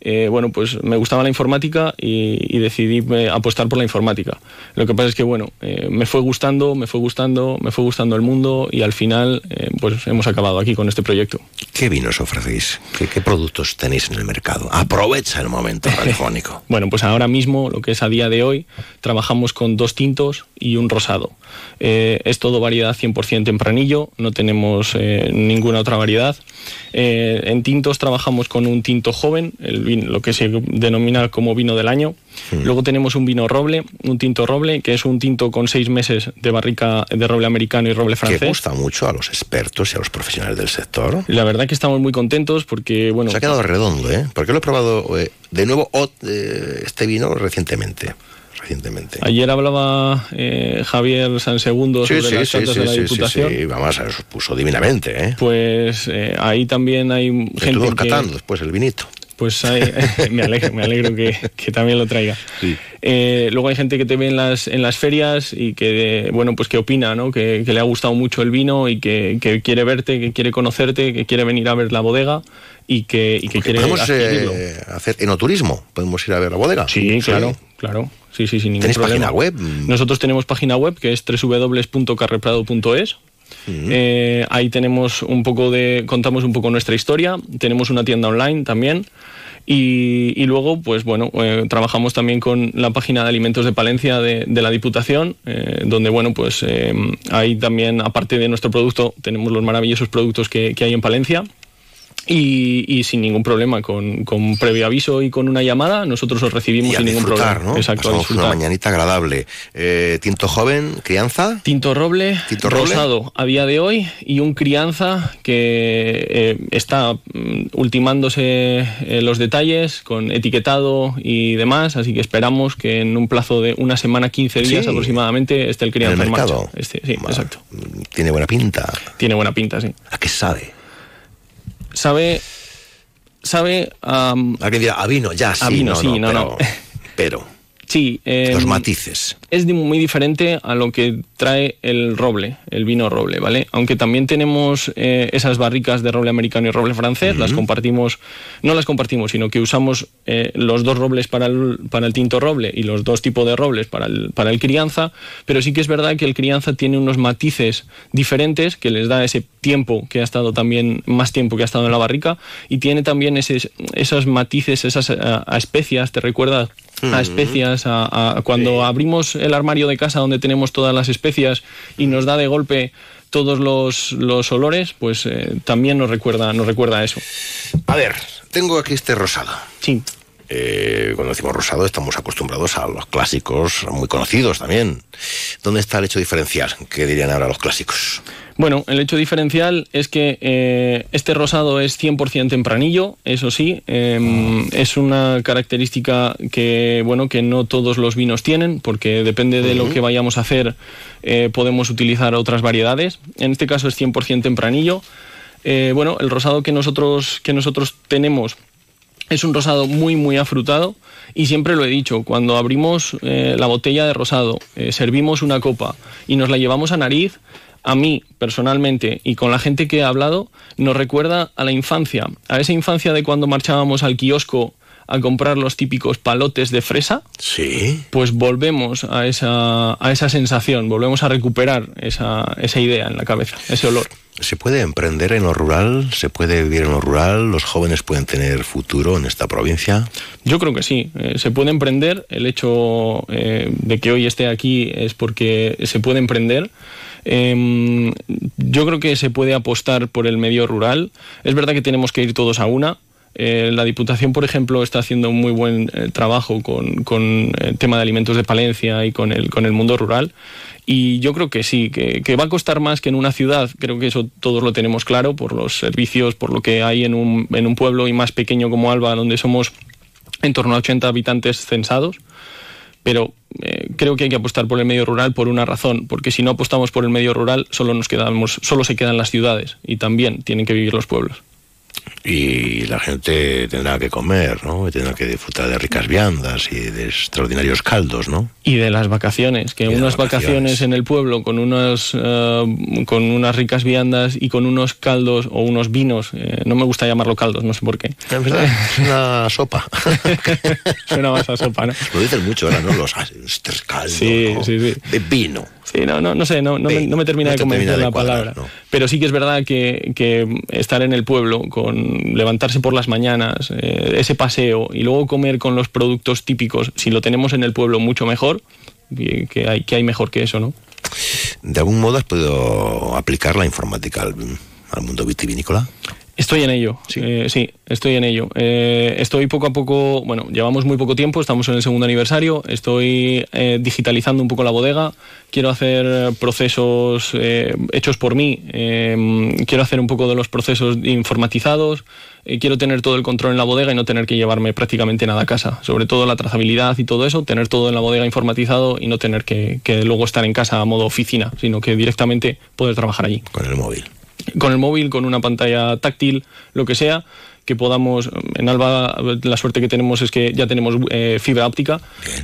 eh, bueno, pues me gustaba la informática y, decidí eh, apostar por la informática. Lo que pasa es que, bueno, eh, me fue gustando, me fue gustando, me fue gustando el mundo y al final, pues hemos acabado aquí con este proyecto.
¿Qué vinos ofrecéis? ¿Qué, productos tenéis en el mercado? Aprovecha el momento radiofónico.
bueno, pues ahora mismo, lo que es a día de hoy, trabajamos con dos tintos y un rosado. es todo variedad 100% tempranillo, no tenemos ninguna otra variedad. en tintos trabajamos con un tinto joven, el lo que se denomina como vino del año. Hmm. Luego tenemos un vino roble, un tinto roble, que es un tinto con seis meses de barrica de roble americano y roble francés.
Que gusta mucho a los expertos y a los profesionales del sector.
La verdad que estamos muy contentos porque, bueno...
Se ha quedado redondo, ¿eh? Porque lo he probado eh, de nuevo eh, este vino recientemente. Recientemente.
Ayer hablaba eh, Javier Sansegundo sobre las sí, de la Diputación.
Sí, vamos, se puso divinamente. ¿eh?
Pues ahí también hay gente
que... catando después el vinito.
Pues ahí, me alegro, me alegro que, que también lo traiga. Eh, luego hay gente que te ve en las, en las ferias y que, bueno, pues que opina, ¿no? Que, que le ha gustado mucho el vino y que, que quiere verte, que quiere conocerte, que quiere venir a ver la bodega y que, y que quiere
Podemos eh, hacer enoturismo, podemos ir a ver la bodega.
Sí, claro, claro. Sí, sí, sin ningún
¿Tenéis
problema.
página web?
Nosotros tenemos página web que es www.carreprado.es. Eh, ahí tenemos un poco de, contamos un poco nuestra historia. Tenemos una tienda online también. Y, luego, pues bueno, eh, trabajamos también con la página de alimentos de Palencia de, la Diputación, eh, donde, bueno, pues ahí también, aparte de nuestro producto, tenemos los maravillosos productos que hay en Palencia. Y, y sin ningún problema, con, con previo aviso y con una llamada, nosotros os recibimos
Y a
sin ningún problema.
¿no?
Exacto, a
Pasamos
disfrutar.
una mañanita agradable. Eh, tinto joven, crianza.
Tinto roble,
Tinto roble.
rosado a día de hoy y un crianza que eh, está mm, ultimándose eh, los detalles con etiquetado y demás, así que esperamos que en un plazo de una semana, 15 días
Sí.
aproximadamente esté el crianza
En el
en, marcha.
mercado.
Este, sí, exacto.
Tiene buena pinta.
Tiene buena pinta, sí.
¿A qué sabe?
Sabe... Sabe... am,
Alguien dirá, a vino, ya, sí.
A vino,
no,
sí, no,
pero,
no.
Pero,
Sí. eh,
los matices.
Es muy diferente a lo que trae el roble, el vino roble, ¿vale? Aunque también tenemos eh, esas barricas de roble americano y roble francés, las compartimos, no las compartimos, sino que usamos eh, los dos robles para el, para el tinto roble y los dos tipos de robles para el, para el crianza, pero sí que es verdad que el crianza tiene unos matices diferentes que les da ese tiempo que ha estado también, más tiempo que ha estado en la barrica, y tiene también ese, esos matices, esas eh, a especias, te recuerda a especias, a, a- cuando abrimos el armario de casa donde tenemos todas las especias y nos da de golpe todos los, los olores, pues eh, también nos recuerda, nos recuerda a eso.
A ver, tengo aquí este rosado.
Sí.
Eh, cuando decimos rosado estamos acostumbrados a los clásicos, muy conocidos también. ¿Dónde está el hecho diferencial? ¿Qué dirían ahora los clásicos?
Bueno, el hecho diferencial es que eh, este rosado es 100% tempranillo, eso sí, eh, es una característica que, bueno, que no todos los vinos tienen, porque depende de lo que vayamos a hacer, eh, podemos utilizar otras variedades. En este caso es 100% tempranillo. Bueno, el rosado que nosotros, que nosotros tenemos es un rosado muy, muy afrutado y siempre lo he dicho, cuando abrimos eh, la botella de rosado, eh, servimos una copa y nos la llevamos a nariz, a mí personalmente y con la gente que he hablado, nos recuerda a la infancia, a esa infancia de cuando marchábamos al kiosco a comprar los típicos palotes de fresa.
Sí.
Pues volvemos a esa, a esa sensación, volvemos a recuperar esa, esa idea en la cabeza, ese olor.
¿Se puede emprender en lo rural? ¿Se puede vivir en lo rural? ¿Los jóvenes pueden tener futuro en esta provincia?
Yo creo que sí, eh, se puede emprender. El hecho eh, de que hoy esté aquí es porque se puede emprender. Em, yo creo que se puede apostar por el medio rural. Es verdad que tenemos que ir todos a una. Eh, la Diputación, por ejemplo, está haciendo un muy buen eh, trabajo con, el tema de alimentos de Palencia y con el, con el mundo rural. Y yo creo que sí, que, va a costar más que en una ciudad. Creo que eso todos lo tenemos claro por los servicios, por lo que hay en un, en un pueblo y más pequeño como Alba, donde somos en torno a 80 habitantes censados. Pero eh, creo que hay que apostar por el medio rural por una razón, porque si no apostamos por el medio rural, solo nos quedamos, solo se quedan las ciudades y también tienen que vivir los pueblos.
Y la gente tendrá que comer, ¿no? Y tendrá que disfrutar de ricas viandas y de extraordinarios caldos, ¿no?
Y de las vacaciones, que unas vacaciones.
vacaciones.
en el pueblo con unas, eh, con unas ricas viandas y con unos caldos o unos vinos, eh, no me gusta llamarlo caldos, no sé por qué.
Es verdad, es una sopa.
Suena más a sopa, ¿no?
Lo dicen mucho ahora, ¿no? Los ah, este es caldo,
Sí,
¿no?
sí, sí.
De vino.
Sí, no, no, no sé, no, no, me, no me termina
no
de convencer
termina de
la palabra. Pero sí que es verdad que, que estar en el pueblo, con levantarse por las mañanas, eh, ese paseo y luego comer con los productos típicos, si lo tenemos en el pueblo mucho mejor, que hay, que hay mejor que eso, ¿no?
¿De algún modo has podido aplicar la informática al, al mundo vitivinícola?
Estoy en ello, sí, sí estoy en ello. Eh, estoy poco a poco, bueno, llevamos muy poco tiempo, estamos en el segundo aniversario, estoy eh, digitalizando un poco la bodega, quiero hacer procesos eh, hechos por mí, eh, quiero hacer un poco de los procesos informatizados, eh, quiero tener todo el control en la bodega y no tener que llevarme prácticamente nada a casa, sobre todo la trazabilidad y todo eso, tener todo en la bodega informatizado y no tener que, que luego estar en casa a modo oficina, sino que directamente poder trabajar allí
Con el móvil.
Con el móvil, con una pantalla táctil, lo que sea, que podamos, en Alba la suerte que tenemos es que ya tenemos eh, fibra óptica,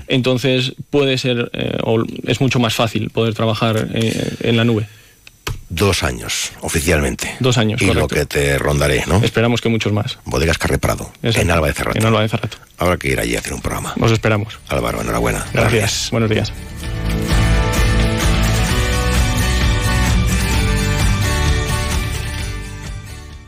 entonces puede ser, eh, o es mucho más fácil poder trabajar eh, en la nube.
Dos años, oficialmente.
Dos años,
Y
correcto.
lo que te rondaré, ¿no?
Esperamos que muchos más.
Bodegas Carre Prado,
Exacto.
en Alba de Cerrato.
En Alba de Cerrato.
Habrá que ir allí a hacer un programa.
Os esperamos.
Álvaro, enhorabuena.
Gracias. Buenos días.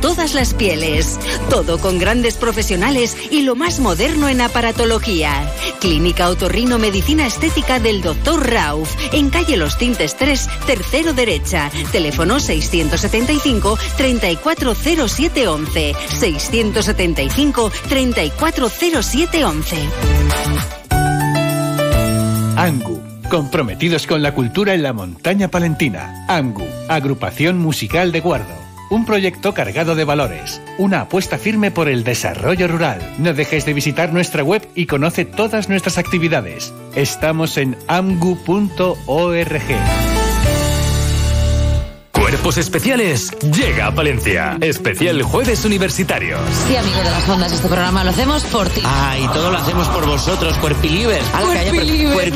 todas las pieles. Todo con grandes profesionales y lo más moderno en aparatología. Clínica Otorrino Medicina Estética del Dr. Rauf, en calle Los Tintes 3, tercero derecha. Teléfono 675 340711. 675 340711.
Angu, comprometidos con la cultura en la montaña palentina. Angu, agrupación musical de Guardo. Un proyecto cargado de valores, una apuesta firme por el desarrollo rural. No dejes de visitar nuestra web y conoce todas nuestras actividades. Estamos en amgu.org.
Cuerpos Especiales llega a Palencia. Especial Jueves Universitarios.
Sí, amigo de las ondas, este programa lo hacemos por ti.
Ah, y todo lo hacemos por vosotros, pre-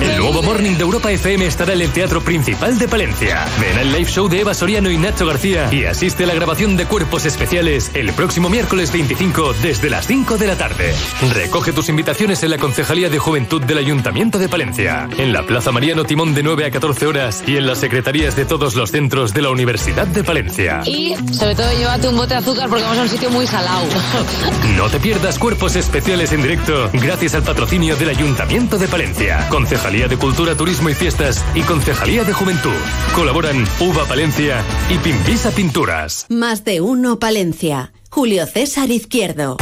El nuevo Morning de Europa FM estará en el Teatro Principal de Palencia. Ven al live show de Eva Soriano y Nacho García y asiste a la grabación de Cuerpos Especiales el próximo miércoles 25 desde las 5 de la tarde. Recoge tus invitaciones en la Concejalía de Juventud del Ayuntamiento de Palencia, en la Plaza Mariano Timón de 9 a 14 horas y en las secretarías de todos los centros de la Universidad de Palencia.
Y sobre todo llévate un bote de azúcar porque vamos a un sitio muy salado.
No te pierdas cuerpos especiales en directo gracias al patrocinio del Ayuntamiento de Palencia, Concejalía de Cultura, Turismo y Fiestas y Concejalía de Juventud. Colaboran Uva Palencia y Pimpisa Pinturas.
Más de uno Palencia. Julio César Izquierdo.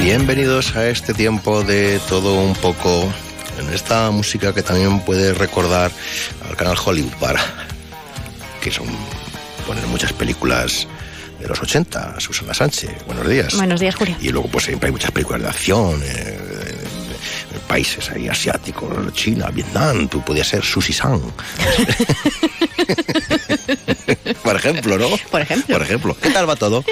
Bienvenidos a este tiempo de todo un poco esta música que también puede recordar al canal Hollywood para que son poner muchas películas de los 80, Susana Sánchez, buenos días.
Buenos días, Julio.
Y luego pues siempre hay muchas películas de acción, eh, países ahí asiáticos, China, Vietnam, tú podías ser Susi San. Por ejemplo, ¿no?
Por ejemplo.
Por ejemplo. ¿Qué tal va todo?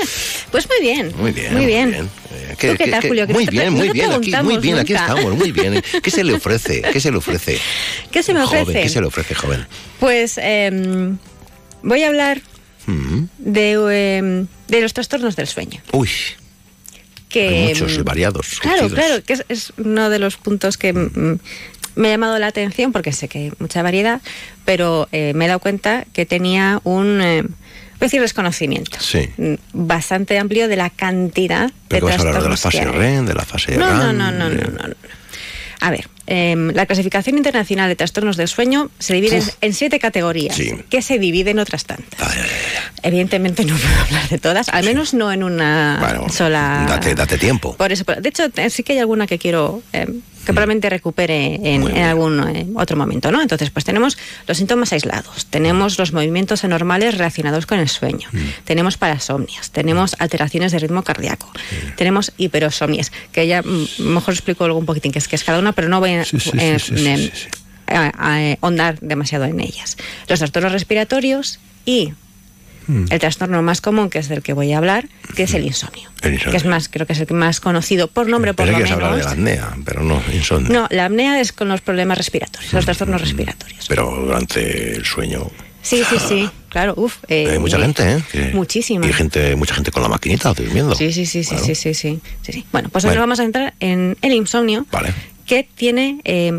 Pues muy bien.
Muy bien.
Muy bien.
Eh,
¿Tú qué tal, Julio?
Muy bien, muy bien, aquí, muy bien, estamos, muy bien. ¿Qué se le ofrece? ¿Qué se le ofrece?
¿Qué se me ofrece?
Joven, ¿qué se le ofrece, joven?
Pues em, voy a hablar
Mm.
de, em, de los trastornos del sueño.
Uy,
Que,
hay muchos y
em,
variados.
Claro,
surgidos.
claro, que es, es uno de los puntos que mm, me ha llamado la atención porque sé que hay mucha variedad, pero eh, me he dado cuenta que tenía un, eh, voy a decir, desconocimiento
Sí.
mm, bastante amplio de la cantidad
Pero
de
hablar de la
trastornos
fase. REN, de la fase
No, no, no, no,
de-
no, no, no. A ver, em, la clasificación internacional de trastornos del sueño se divide en,
Uf.
en siete categorías,
Sí.
que se dividen en otras tantas. Evidentemente no puedo hablar de todas, al menos no en una
Bueno,
sola.
Date, date tiempo.
Por eso, de hecho, eh, sí que hay alguna que quiero eh, que probablemente recupere en, en algún eh, otro momento, ¿no? Entonces, pues tenemos los síntomas aislados, tenemos los movimientos anormales relacionados con el sueño, tenemos parasomnias, tenemos alteraciones de ritmo cardíaco, tenemos hiperosomnias, que ya mm, mejor explico luego un poquitín que es que es cada una, pero no voy a,
sí, sí, sí, sí, sí.
a- a ahondar demasiado en ellas. Los trastornos respiratorios y
Mm.
el trastorno más común, que es del que voy a hablar, que es el insomnio.
El insomnio.
Que es más, creo que es el más conocido por nombre, por
Pensé
lo
que ibas a hablar de
menos.
la apnea, pero no, insomnio.
No, la apnea es con los problemas respiratorios, los trastornos respiratorios.
Pero durante el sueño
Sí, sí, sí, claro, uff.
hay mucha gente, ¿eh? Que-
Muchísima.
Y gente, mucha gente con la maquinita durmiendo.
Sí, sí, sí, sí,
Bueno.
sí, sí, sí, sí, sí. Bueno, pues
Bueno.
nos vamos a entrar en el insomnio,
Vale.
que tiene eh,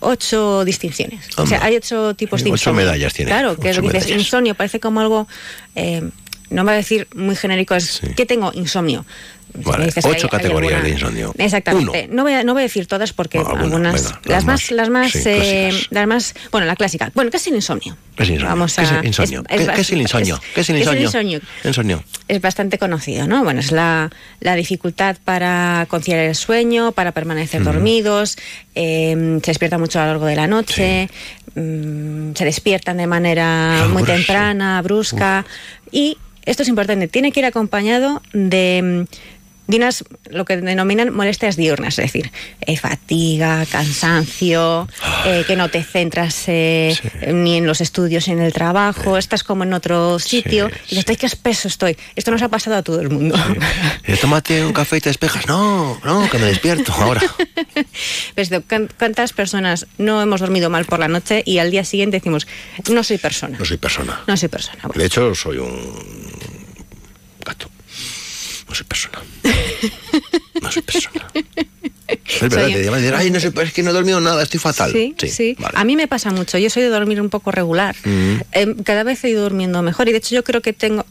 ocho distinciones. O sea, hay ocho tipos de
Ocho medallas tiene,
Claro, que lo que dices, insomnio parece como algo, eh, no va a decir muy genérico, es que tengo insomnio.
Vale,
dices que
ocho
hay- hay
categorías
alguna-
de insomnio.
Exactamente. No voy, a, no voy a decir todas porque
alguna,
algunas.
venga,
las,
las
más, las más,
sí,
eh, las más. Bueno, la clásica. Bueno, ¿qué es el insomnio?
¿Qué es insomnio?
Vamos
¿Qué es
a-
el insomnio?
es- es
¿Qué, qué es el insomnio?
es-
¿Qué es el
¿qué es el
insomnio?
insomnio? Es bastante conocido, ¿no? Bueno, es la, la dificultad para conciliar el sueño, para permanecer dormidos, eh, se despiertan mucho a lo largo de la noche, mm, se despiertan de manera muy
brusca.
temprana, brusca, y esto es importante, tiene que ir acompañado de, mm, de unas, lo que denominan molestias diurnas, es decir, eh, fatiga, cansancio, eh, que no te centras eh, ni en los estudios ni en el trabajo, estás como en otro sitio, y dices, "Ay, qué espeso estoy. Esto nos ha pasado a todo el mundo.
Tómate un café y te despejas. No, no, que me despierto ahora.
¿cuán- ¿Cuántas personas no hemos dormido mal por la noche y al día siguiente decimos, no soy persona?
No soy persona.
No soy persona.
De hecho, soy un gato. No soy persona. No soy persona. Es verdad,
Soy-
te llaman y dicen, ay, no sé, es que no he dormido nada, estoy fatal.
Sí, sí. A mí me pasa mucho. Yo soy de dormir un poco regular.
Mm,
Eh, cada vez he ido durmiendo mejor y de hecho yo creo que tengo...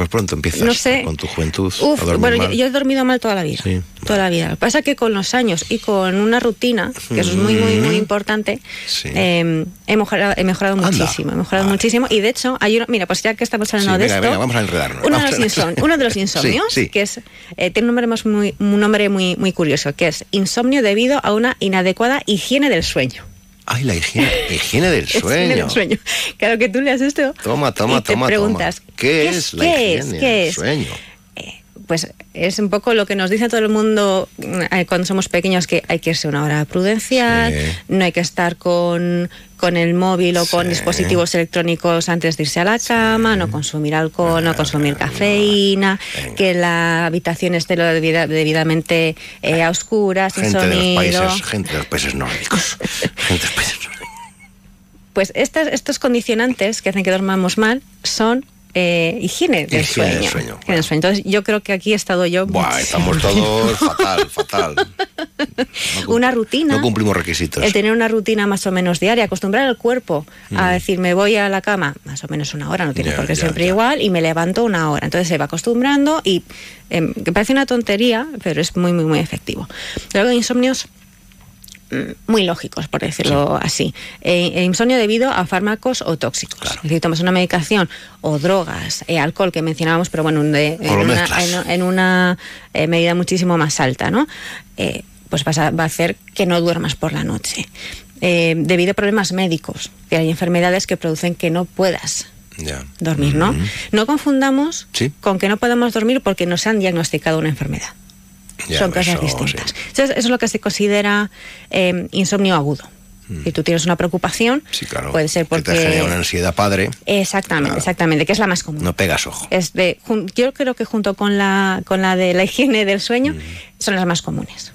pues pronto empiezas
No sé.
con tu juventud
Uf,
a
bueno, yo,
mal.
yo he dormido mal toda la vida.
Sí.
Toda la vida. Lo que pasa es que con los años y con una rutina, que eso es muy, muy, muy importante,
Sí.
eh, he mejorado, he mejorado
Anda.
muchísimo. He mejorado muchísimo. Y de hecho, hay uno, mira, pues ya que estamos
Sí,
hablando de
venga,
esto,
venga, vamos a enredarnos.
uno de, los insom- uno de los insomnios, que es, eh, tiene un nombre, más muy, un nombre muy, muy curioso, que es insomnio debido a una inadecuada higiene del sueño.
Ay, la higiene, higiene del
Higiene
sueño.
del sueño. Claro que tú leas esto
Toma, toma,
y te
toma,
preguntas,
toma. ¿Qué, es la
qué
higiene
es? ¿Qué
del
es?
sueño?
Pues es un poco lo que nos dice todo el mundo eh, cuando somos pequeños, que hay que irse una hora prudencial,
Sí.
no hay que estar con, con el móvil o con dispositivos electrónicos antes de irse a la cama, no consumir alcohol, no consumir cafeína, que la habitación esté lo debida- debidamente eh, a oscuras, sin
Gente de los
sonido.
países, gente de los países nórdicos. gente de los países nórdicos.
Pues estas, estos condicionantes que hacen que dormamos mal son eh, higiene del
Higiene del
sueño.
sueño,
Higiene del sueño. Entonces yo creo que aquí he estado yo
Buah, estamos todos fatal, fatal.
una rutina.
No cumplimos requisitos.
El tener una rutina más o menos diaria, acostumbrar al cuerpo a
Mm.
decir, me voy a la cama más o menos una hora, no tiene
Ya,
por qué siempre igual, y me levanto una hora. Entonces se va acostumbrando y que parece una tontería, pero es muy, muy, muy efectivo. Luego insomnios muy lógicos, por decirlo así. Eh, insomnio debido a fármacos o tóxicos. Es decir, tomas una medicación o drogas, eh, alcohol que mencionábamos, pero bueno, de- en, una, en- en una, eh, medida muchísimo más alta, ¿no? Eh, pues vas a- va a hacer que no duermas por la noche. Eh, debido a problemas médicos, que hay enfermedades que producen que no puedas
Ya.
dormir, ¿no? No confundamos
Sí.
con que no podamos dormir porque nos han diagnosticado una enfermedad.
Ya,
Son cosas
eso,
distintas. Entonces, eso es lo que se considera eh, insomnio agudo. Si tú tienes una preocupación,
Mm. Sí, claro.
puede ser
Que te genera
porque...
una ansiedad padre,
Exactamente, exactamente, que es la más común.
no pegas ojo.
Es de, jun- yo creo que junto con la, con la de la higiene del sueño son las más comunes.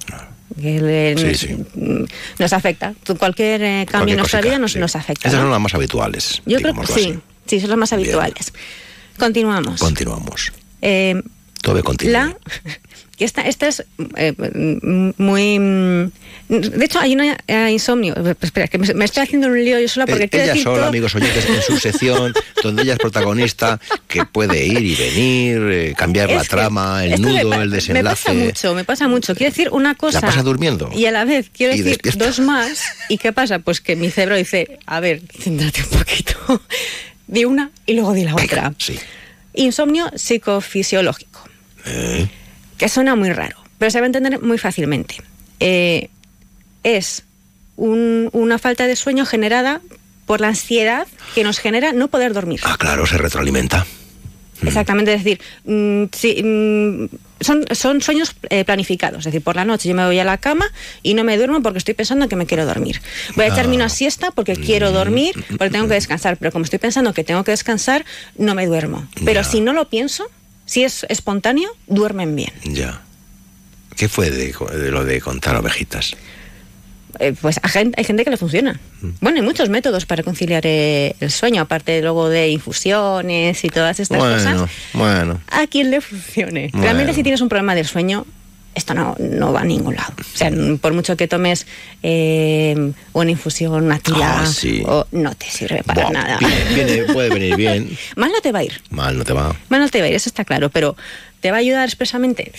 Que le-
Sí, sí.
mm, Nos afecta. Cualquier eh, cambio en nuestra vida nos,
sí.
nos afecta.
Esas
¿no?
son las más habituales.
Yo creo que sí,
así.
sí, son las más habituales. Continuamos.
Continuamos.
Eh,
Todo
la, que esta, esta es eh, muy... mm, De hecho, hay una eh, insomnio. Espera, que me, me estoy haciendo un lío yo sola porque
Eh,
quiero
ella
decir
sola,
todo-
amigos oyentes, en su sección, donde ella es protagonista, que puede ir y venir, eh, cambiar la
Es
trama, el
me
nudo, el
Me
desenlace.
pasa mucho, me pasa mucho. Quiero decir una cosa.
pasa durmiendo?
Y a la vez quiero decir
despierta.
dos más. ¿Y qué pasa? Pues que mi cerebro dice, a ver, céntrate un poquito. Di una y luego di la otra.
Sí.
Insomnio psicofisiológico.
Eh,
que suena muy raro, pero se va a entender muy fácilmente. Eh, es un- una falta de sueño generada por la ansiedad que nos genera no poder dormir.
ah, claro, se retroalimenta.
Exactamente, es decir, mm, sí, mm, son, son sueños eh, planificados, es decir, por la noche yo me voy a la cama y no me duermo porque estoy pensando que me quiero dormir. Voy a echarme una siesta porque quiero dormir, porque tengo que descansar, pero como estoy pensando que tengo que descansar, no me duermo. Pero si no lo pienso, si es espontáneo, duermen bien.
Ya. ¿Qué fue de, de lo de contar ovejitas?
Eh, pues hay gente que le funciona.
Mm.
Bueno, hay muchos métodos para conciliar eh, el sueño, aparte luego de infusiones y todas estas
Bueno,
cosas.
bueno.
A quien le funcione.
Bueno.
Realmente si tienes un problema del sueño, esto no, no va a ningún lado. O sea, por mucho que tomes eh, una infusión, una tila,
Ah, sí.
o- no te sirve para
Buah,
nada.
viene- viene- puede venir bien,
Mal no te va a ir.
mal no te va.
Mal no te va a ir, eso está claro, pero ¿te va a ayudar expresamente?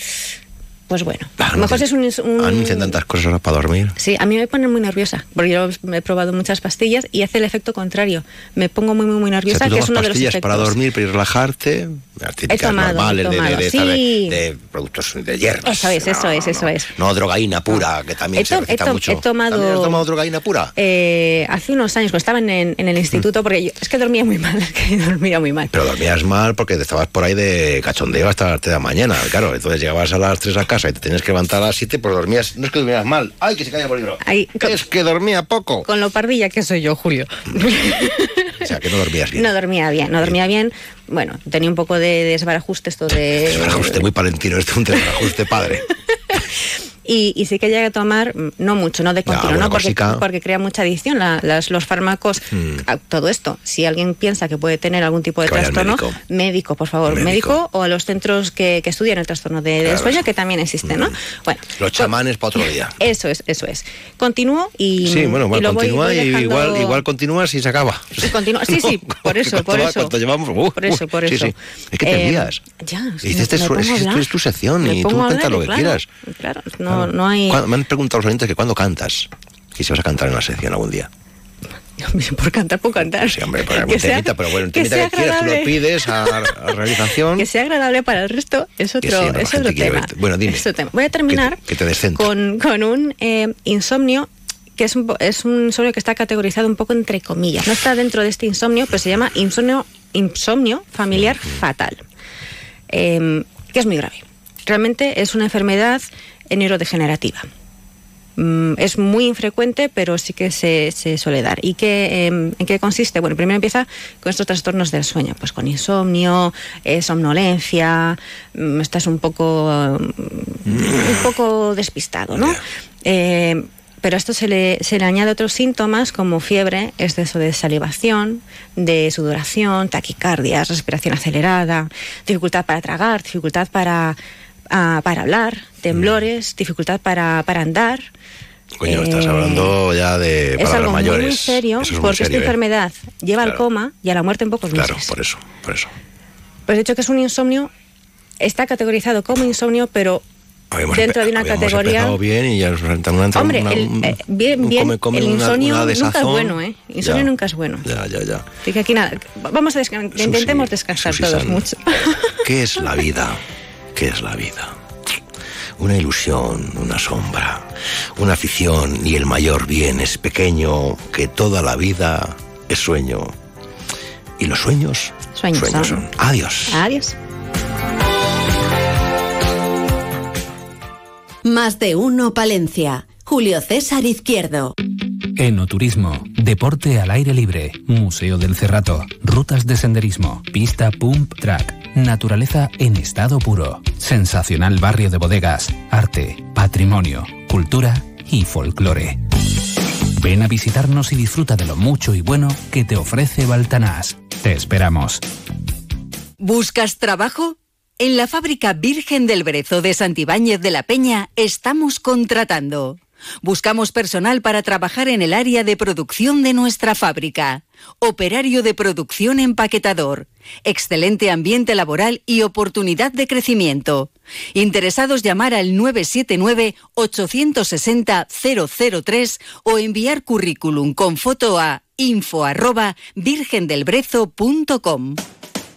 Pues bueno.
Ah,
a lo mejor es un, un-
Anuncian tantas cosas para dormir.
Sí, a mí me pone muy nerviosa, porque yo he probado muchas pastillas y hace el efecto contrario. Me pongo muy, muy, muy
O sea,
nerviosa, que es uno de los
pastillas
efectos.
para dormir, para relajarte, típicas
tomado, he
normales de- de,
tomado,
de,
sí.
¿sabes? de productos de hierbas.
Eso es, eso es, eso es.
No drogaína pura, que también
He
se receta
he
mucho.
he tomado-
¿También has tomado drogaína pura?
Eh, hace unos años, cuando estaba en, en el instituto, porque yo, es que dormía muy mal, es que dormía muy mal.
Pero dormías mal porque te estabas por ahí de cachondeo hasta las 3 de la mañana, claro. Entonces llegabas a las 3 a casa y te tenías que levantar a las 7, pues dormías. No es que durmieras mal. ¡Ay, que se calla por libro!
Ahí, con,
Es que dormía poco.
con lo pardilla que soy yo, Julio.
O sea, que no dormías bien.
No dormía bien, no dormía bien. Bueno, tenía un poco de desbarajuste esto de...
Desbarajuste muy palentino, este es un desbarajuste padre.
Y, y sí que llega a tomar, mm, no mucho, no de continuo, ¿no? Porque, porque crea mucha adicción. La- las- los fármacos,
Hmm.
a- todo esto. Si alguien piensa que puede tener algún tipo de
Que
trastorno,
médico.
por favor, médico.
Médico.
o a los centros que, que estudian el trastorno de,
Claro, Hmm.
sueño, que también existen, ¿no? Bueno,
Los chamanes para otro día.
eso es, eso es. Continúo y.
Sí, bueno, bueno continúa
voy
y igual, igual continúas y se acaba.
y continúa- Sí, sí, por eso, por
¿Cuánto va?
eso.
¿Cuánto llevamos? Uh,
Por eso,
uh,
por
sí,
eso.
sí. Es que te
Eh,
lías.
Ya,
Y dices,
me
"Esto es- esto tu sección
Me
y tú
pongo a
cuenta
hablar,
lo que
claro,
quieras.
Claro, no, no hay.
¿Cuándo- Me han preguntado los oyentes que cuándo cantas. Y si vas a cantar en la sección algún día.
Por cantar, por cantar.
Sí, hombre, por
Que sea-
temita, pero bueno, un
que
temita que, quieras, tú lo pides a, a realización.
Que sea agradable para el resto es
Que
otro,
sí, no, la
es otro tema.
Bueno, dime.
Tema. Voy a terminar
Que te
con, con un eh, insomnio que es un, es un insomnio que está categorizado un poco entre comillas. No está dentro de este insomnio, pero se llama insomnio, insomnio familiar fatal, eh, que es muy grave. Realmente es una enfermedad neurodegenerativa. Mm, es muy infrecuente, pero sí que se, se suele dar. ¿Y qué, eh, en qué consiste? Bueno, primero empieza con estos trastornos del sueño, pues con insomnio, eh, somnolencia, mm, estás un poco, mm, un poco despistado, ¿no? Eh, pero a esto se le, se le añade otros síntomas como fiebre, exceso de salivación, de sudoración, taquicardias, respiración acelerada, dificultad para tragar, dificultad para, ah, para hablar, temblores, dificultad para, para andar.
Coño, estás
Eh,
hablando ya de
es algo
mayores.
muy serio
es
porque
serio,
esta
¿eh?
enfermedad lleva al
Claro.
coma y a la muerte en pocos
Claro,
meses.
por eso, por eso.
Pues de hecho que es un insomnio, está categorizado como insomnio, pero
Habíamos
dentro de una categoría...
bien y ya nos una,
Hombre,
una-
el- eh, bien,
un
bien,
come, come,
el insomnio
una
nunca es bueno, ¿eh? Insomnio
Ya.
nunca es bueno.
Ya, ya, ya.
Así que aquí nada, vamos a descansar, intentemos descansar
Susi
todos
San.
mucho.
¿Qué es la vida? ¿Qué es la vida? Una ilusión, una sombra, una afición y el mayor bien es pequeño que toda la vida es sueño. Y los sueños,
Sueños son.
son. Adiós.
Adiós.
Más de uno Palencia. Julio César Izquierdo.
Enoturismo, deporte al aire libre, Museo del Cerrato, rutas de senderismo, pista pump track, naturaleza en estado puro, sensacional barrio de bodegas, arte, patrimonio, cultura y folclore. Ven a visitarnos y disfruta de lo mucho y bueno que te ofrece Baltanás. Te esperamos.
¿Buscas trabajo? En la fábrica Virgen del Brezo de Santibáñez de la Peña estamos contratando. Buscamos personal para trabajar en el área de producción de nuestra fábrica. Operario de producción empaquetador. Excelente ambiente laboral y oportunidad de crecimiento. Interesados llamar al 979-860-003 o enviar currículum con foto a info.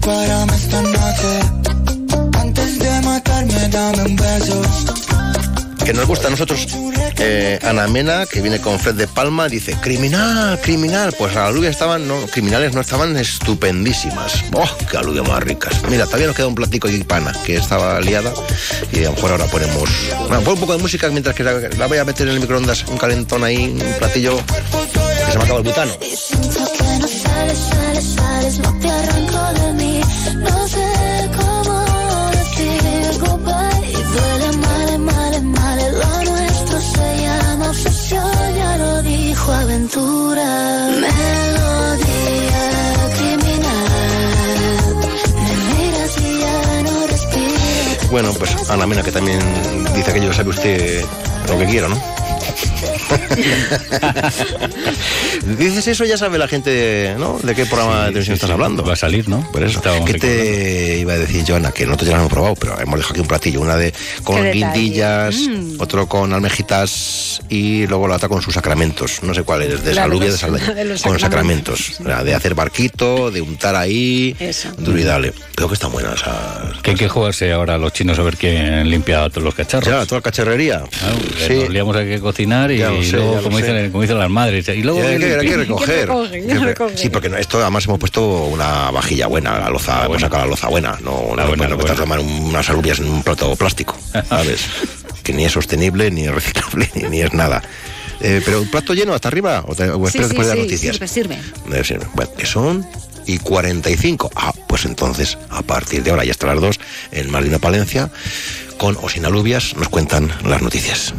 Dispárame esta noche. Antes de matarme, dame un beso.
Que nos gusta a nosotros, eh, Ana Mena, que viene con Fred de Palma, dice, criminal, criminal. Pues las alubias estaban, no, criminales no estaban estupendísimas. ¡Oh, qué alubias más ricas! Mira, todavía nos queda un platico de pana, que estaba liada, y a lo mejor ahora ponemos... Bueno, pon un poco de música mientras que la, la voy a meter en el microondas, un calentón ahí, un platillo que se me acaba el butano.
Sales, sales, sales, no te arranco de mí. No sé cómo decir goodbye. Y duele mal, mal, mal. Lo nuestro se llama obsesión, ya lo dijo aventura. Melodía criminal. Me miras y ya no respiro.
Bueno, pues Ana Mena, que también dice que yo sabe usted lo que quiero, ¿no? Dices eso, ya sabe la gente, ¿no? ¿De qué programa de televisión estás hablando?
Va a salir, ¿no?
Por eso. ¿Qué te iba a decir, Joana? Que nosotros ya lo hemos probado, pero hemos dejado aquí un platillo. Una de con guindillas,
Mm.
otro con almejitas y luego la otra con sus sacramentos. No sé cuál es, de
La de
salubia de
los-
Con
sacramentos.
sacramentos. De hacer barquito, de untar ahí.
Eso.
Duro y dale. Creo que están buenas esas.
Que hay que jugarse ahora los chinos a ver quién limpia todos los cacharros.
Ya, toda la cacharrería. Sí.
Nos liamos a que cocinar y,
Ya lo sé,
luego,
ya lo
como,
sé.
dicen, como dicen las madres, y luego
Y hay, que, hay que
limpia.
recoger. Que- Sí, porque no- esto además hemos puesto una vajilla buena, la loza, hemos sacado la loza buena, no, no, no puedes tomar unas alubias en un plato plástico, ¿sabes? que ni es sostenible, ni es reciclable, ni, ni es nada. Eh, pero un plato lleno hasta arriba, o, te, o
Sí,
esperas
sí,
después de las noticias.
sirve, sirve.
Debe ser. Bueno, que son y 45. Ah, pues entonces, a partir de ahora y hasta las 2, en Malino Palencia, con o sin alubias, nos cuentan las noticias.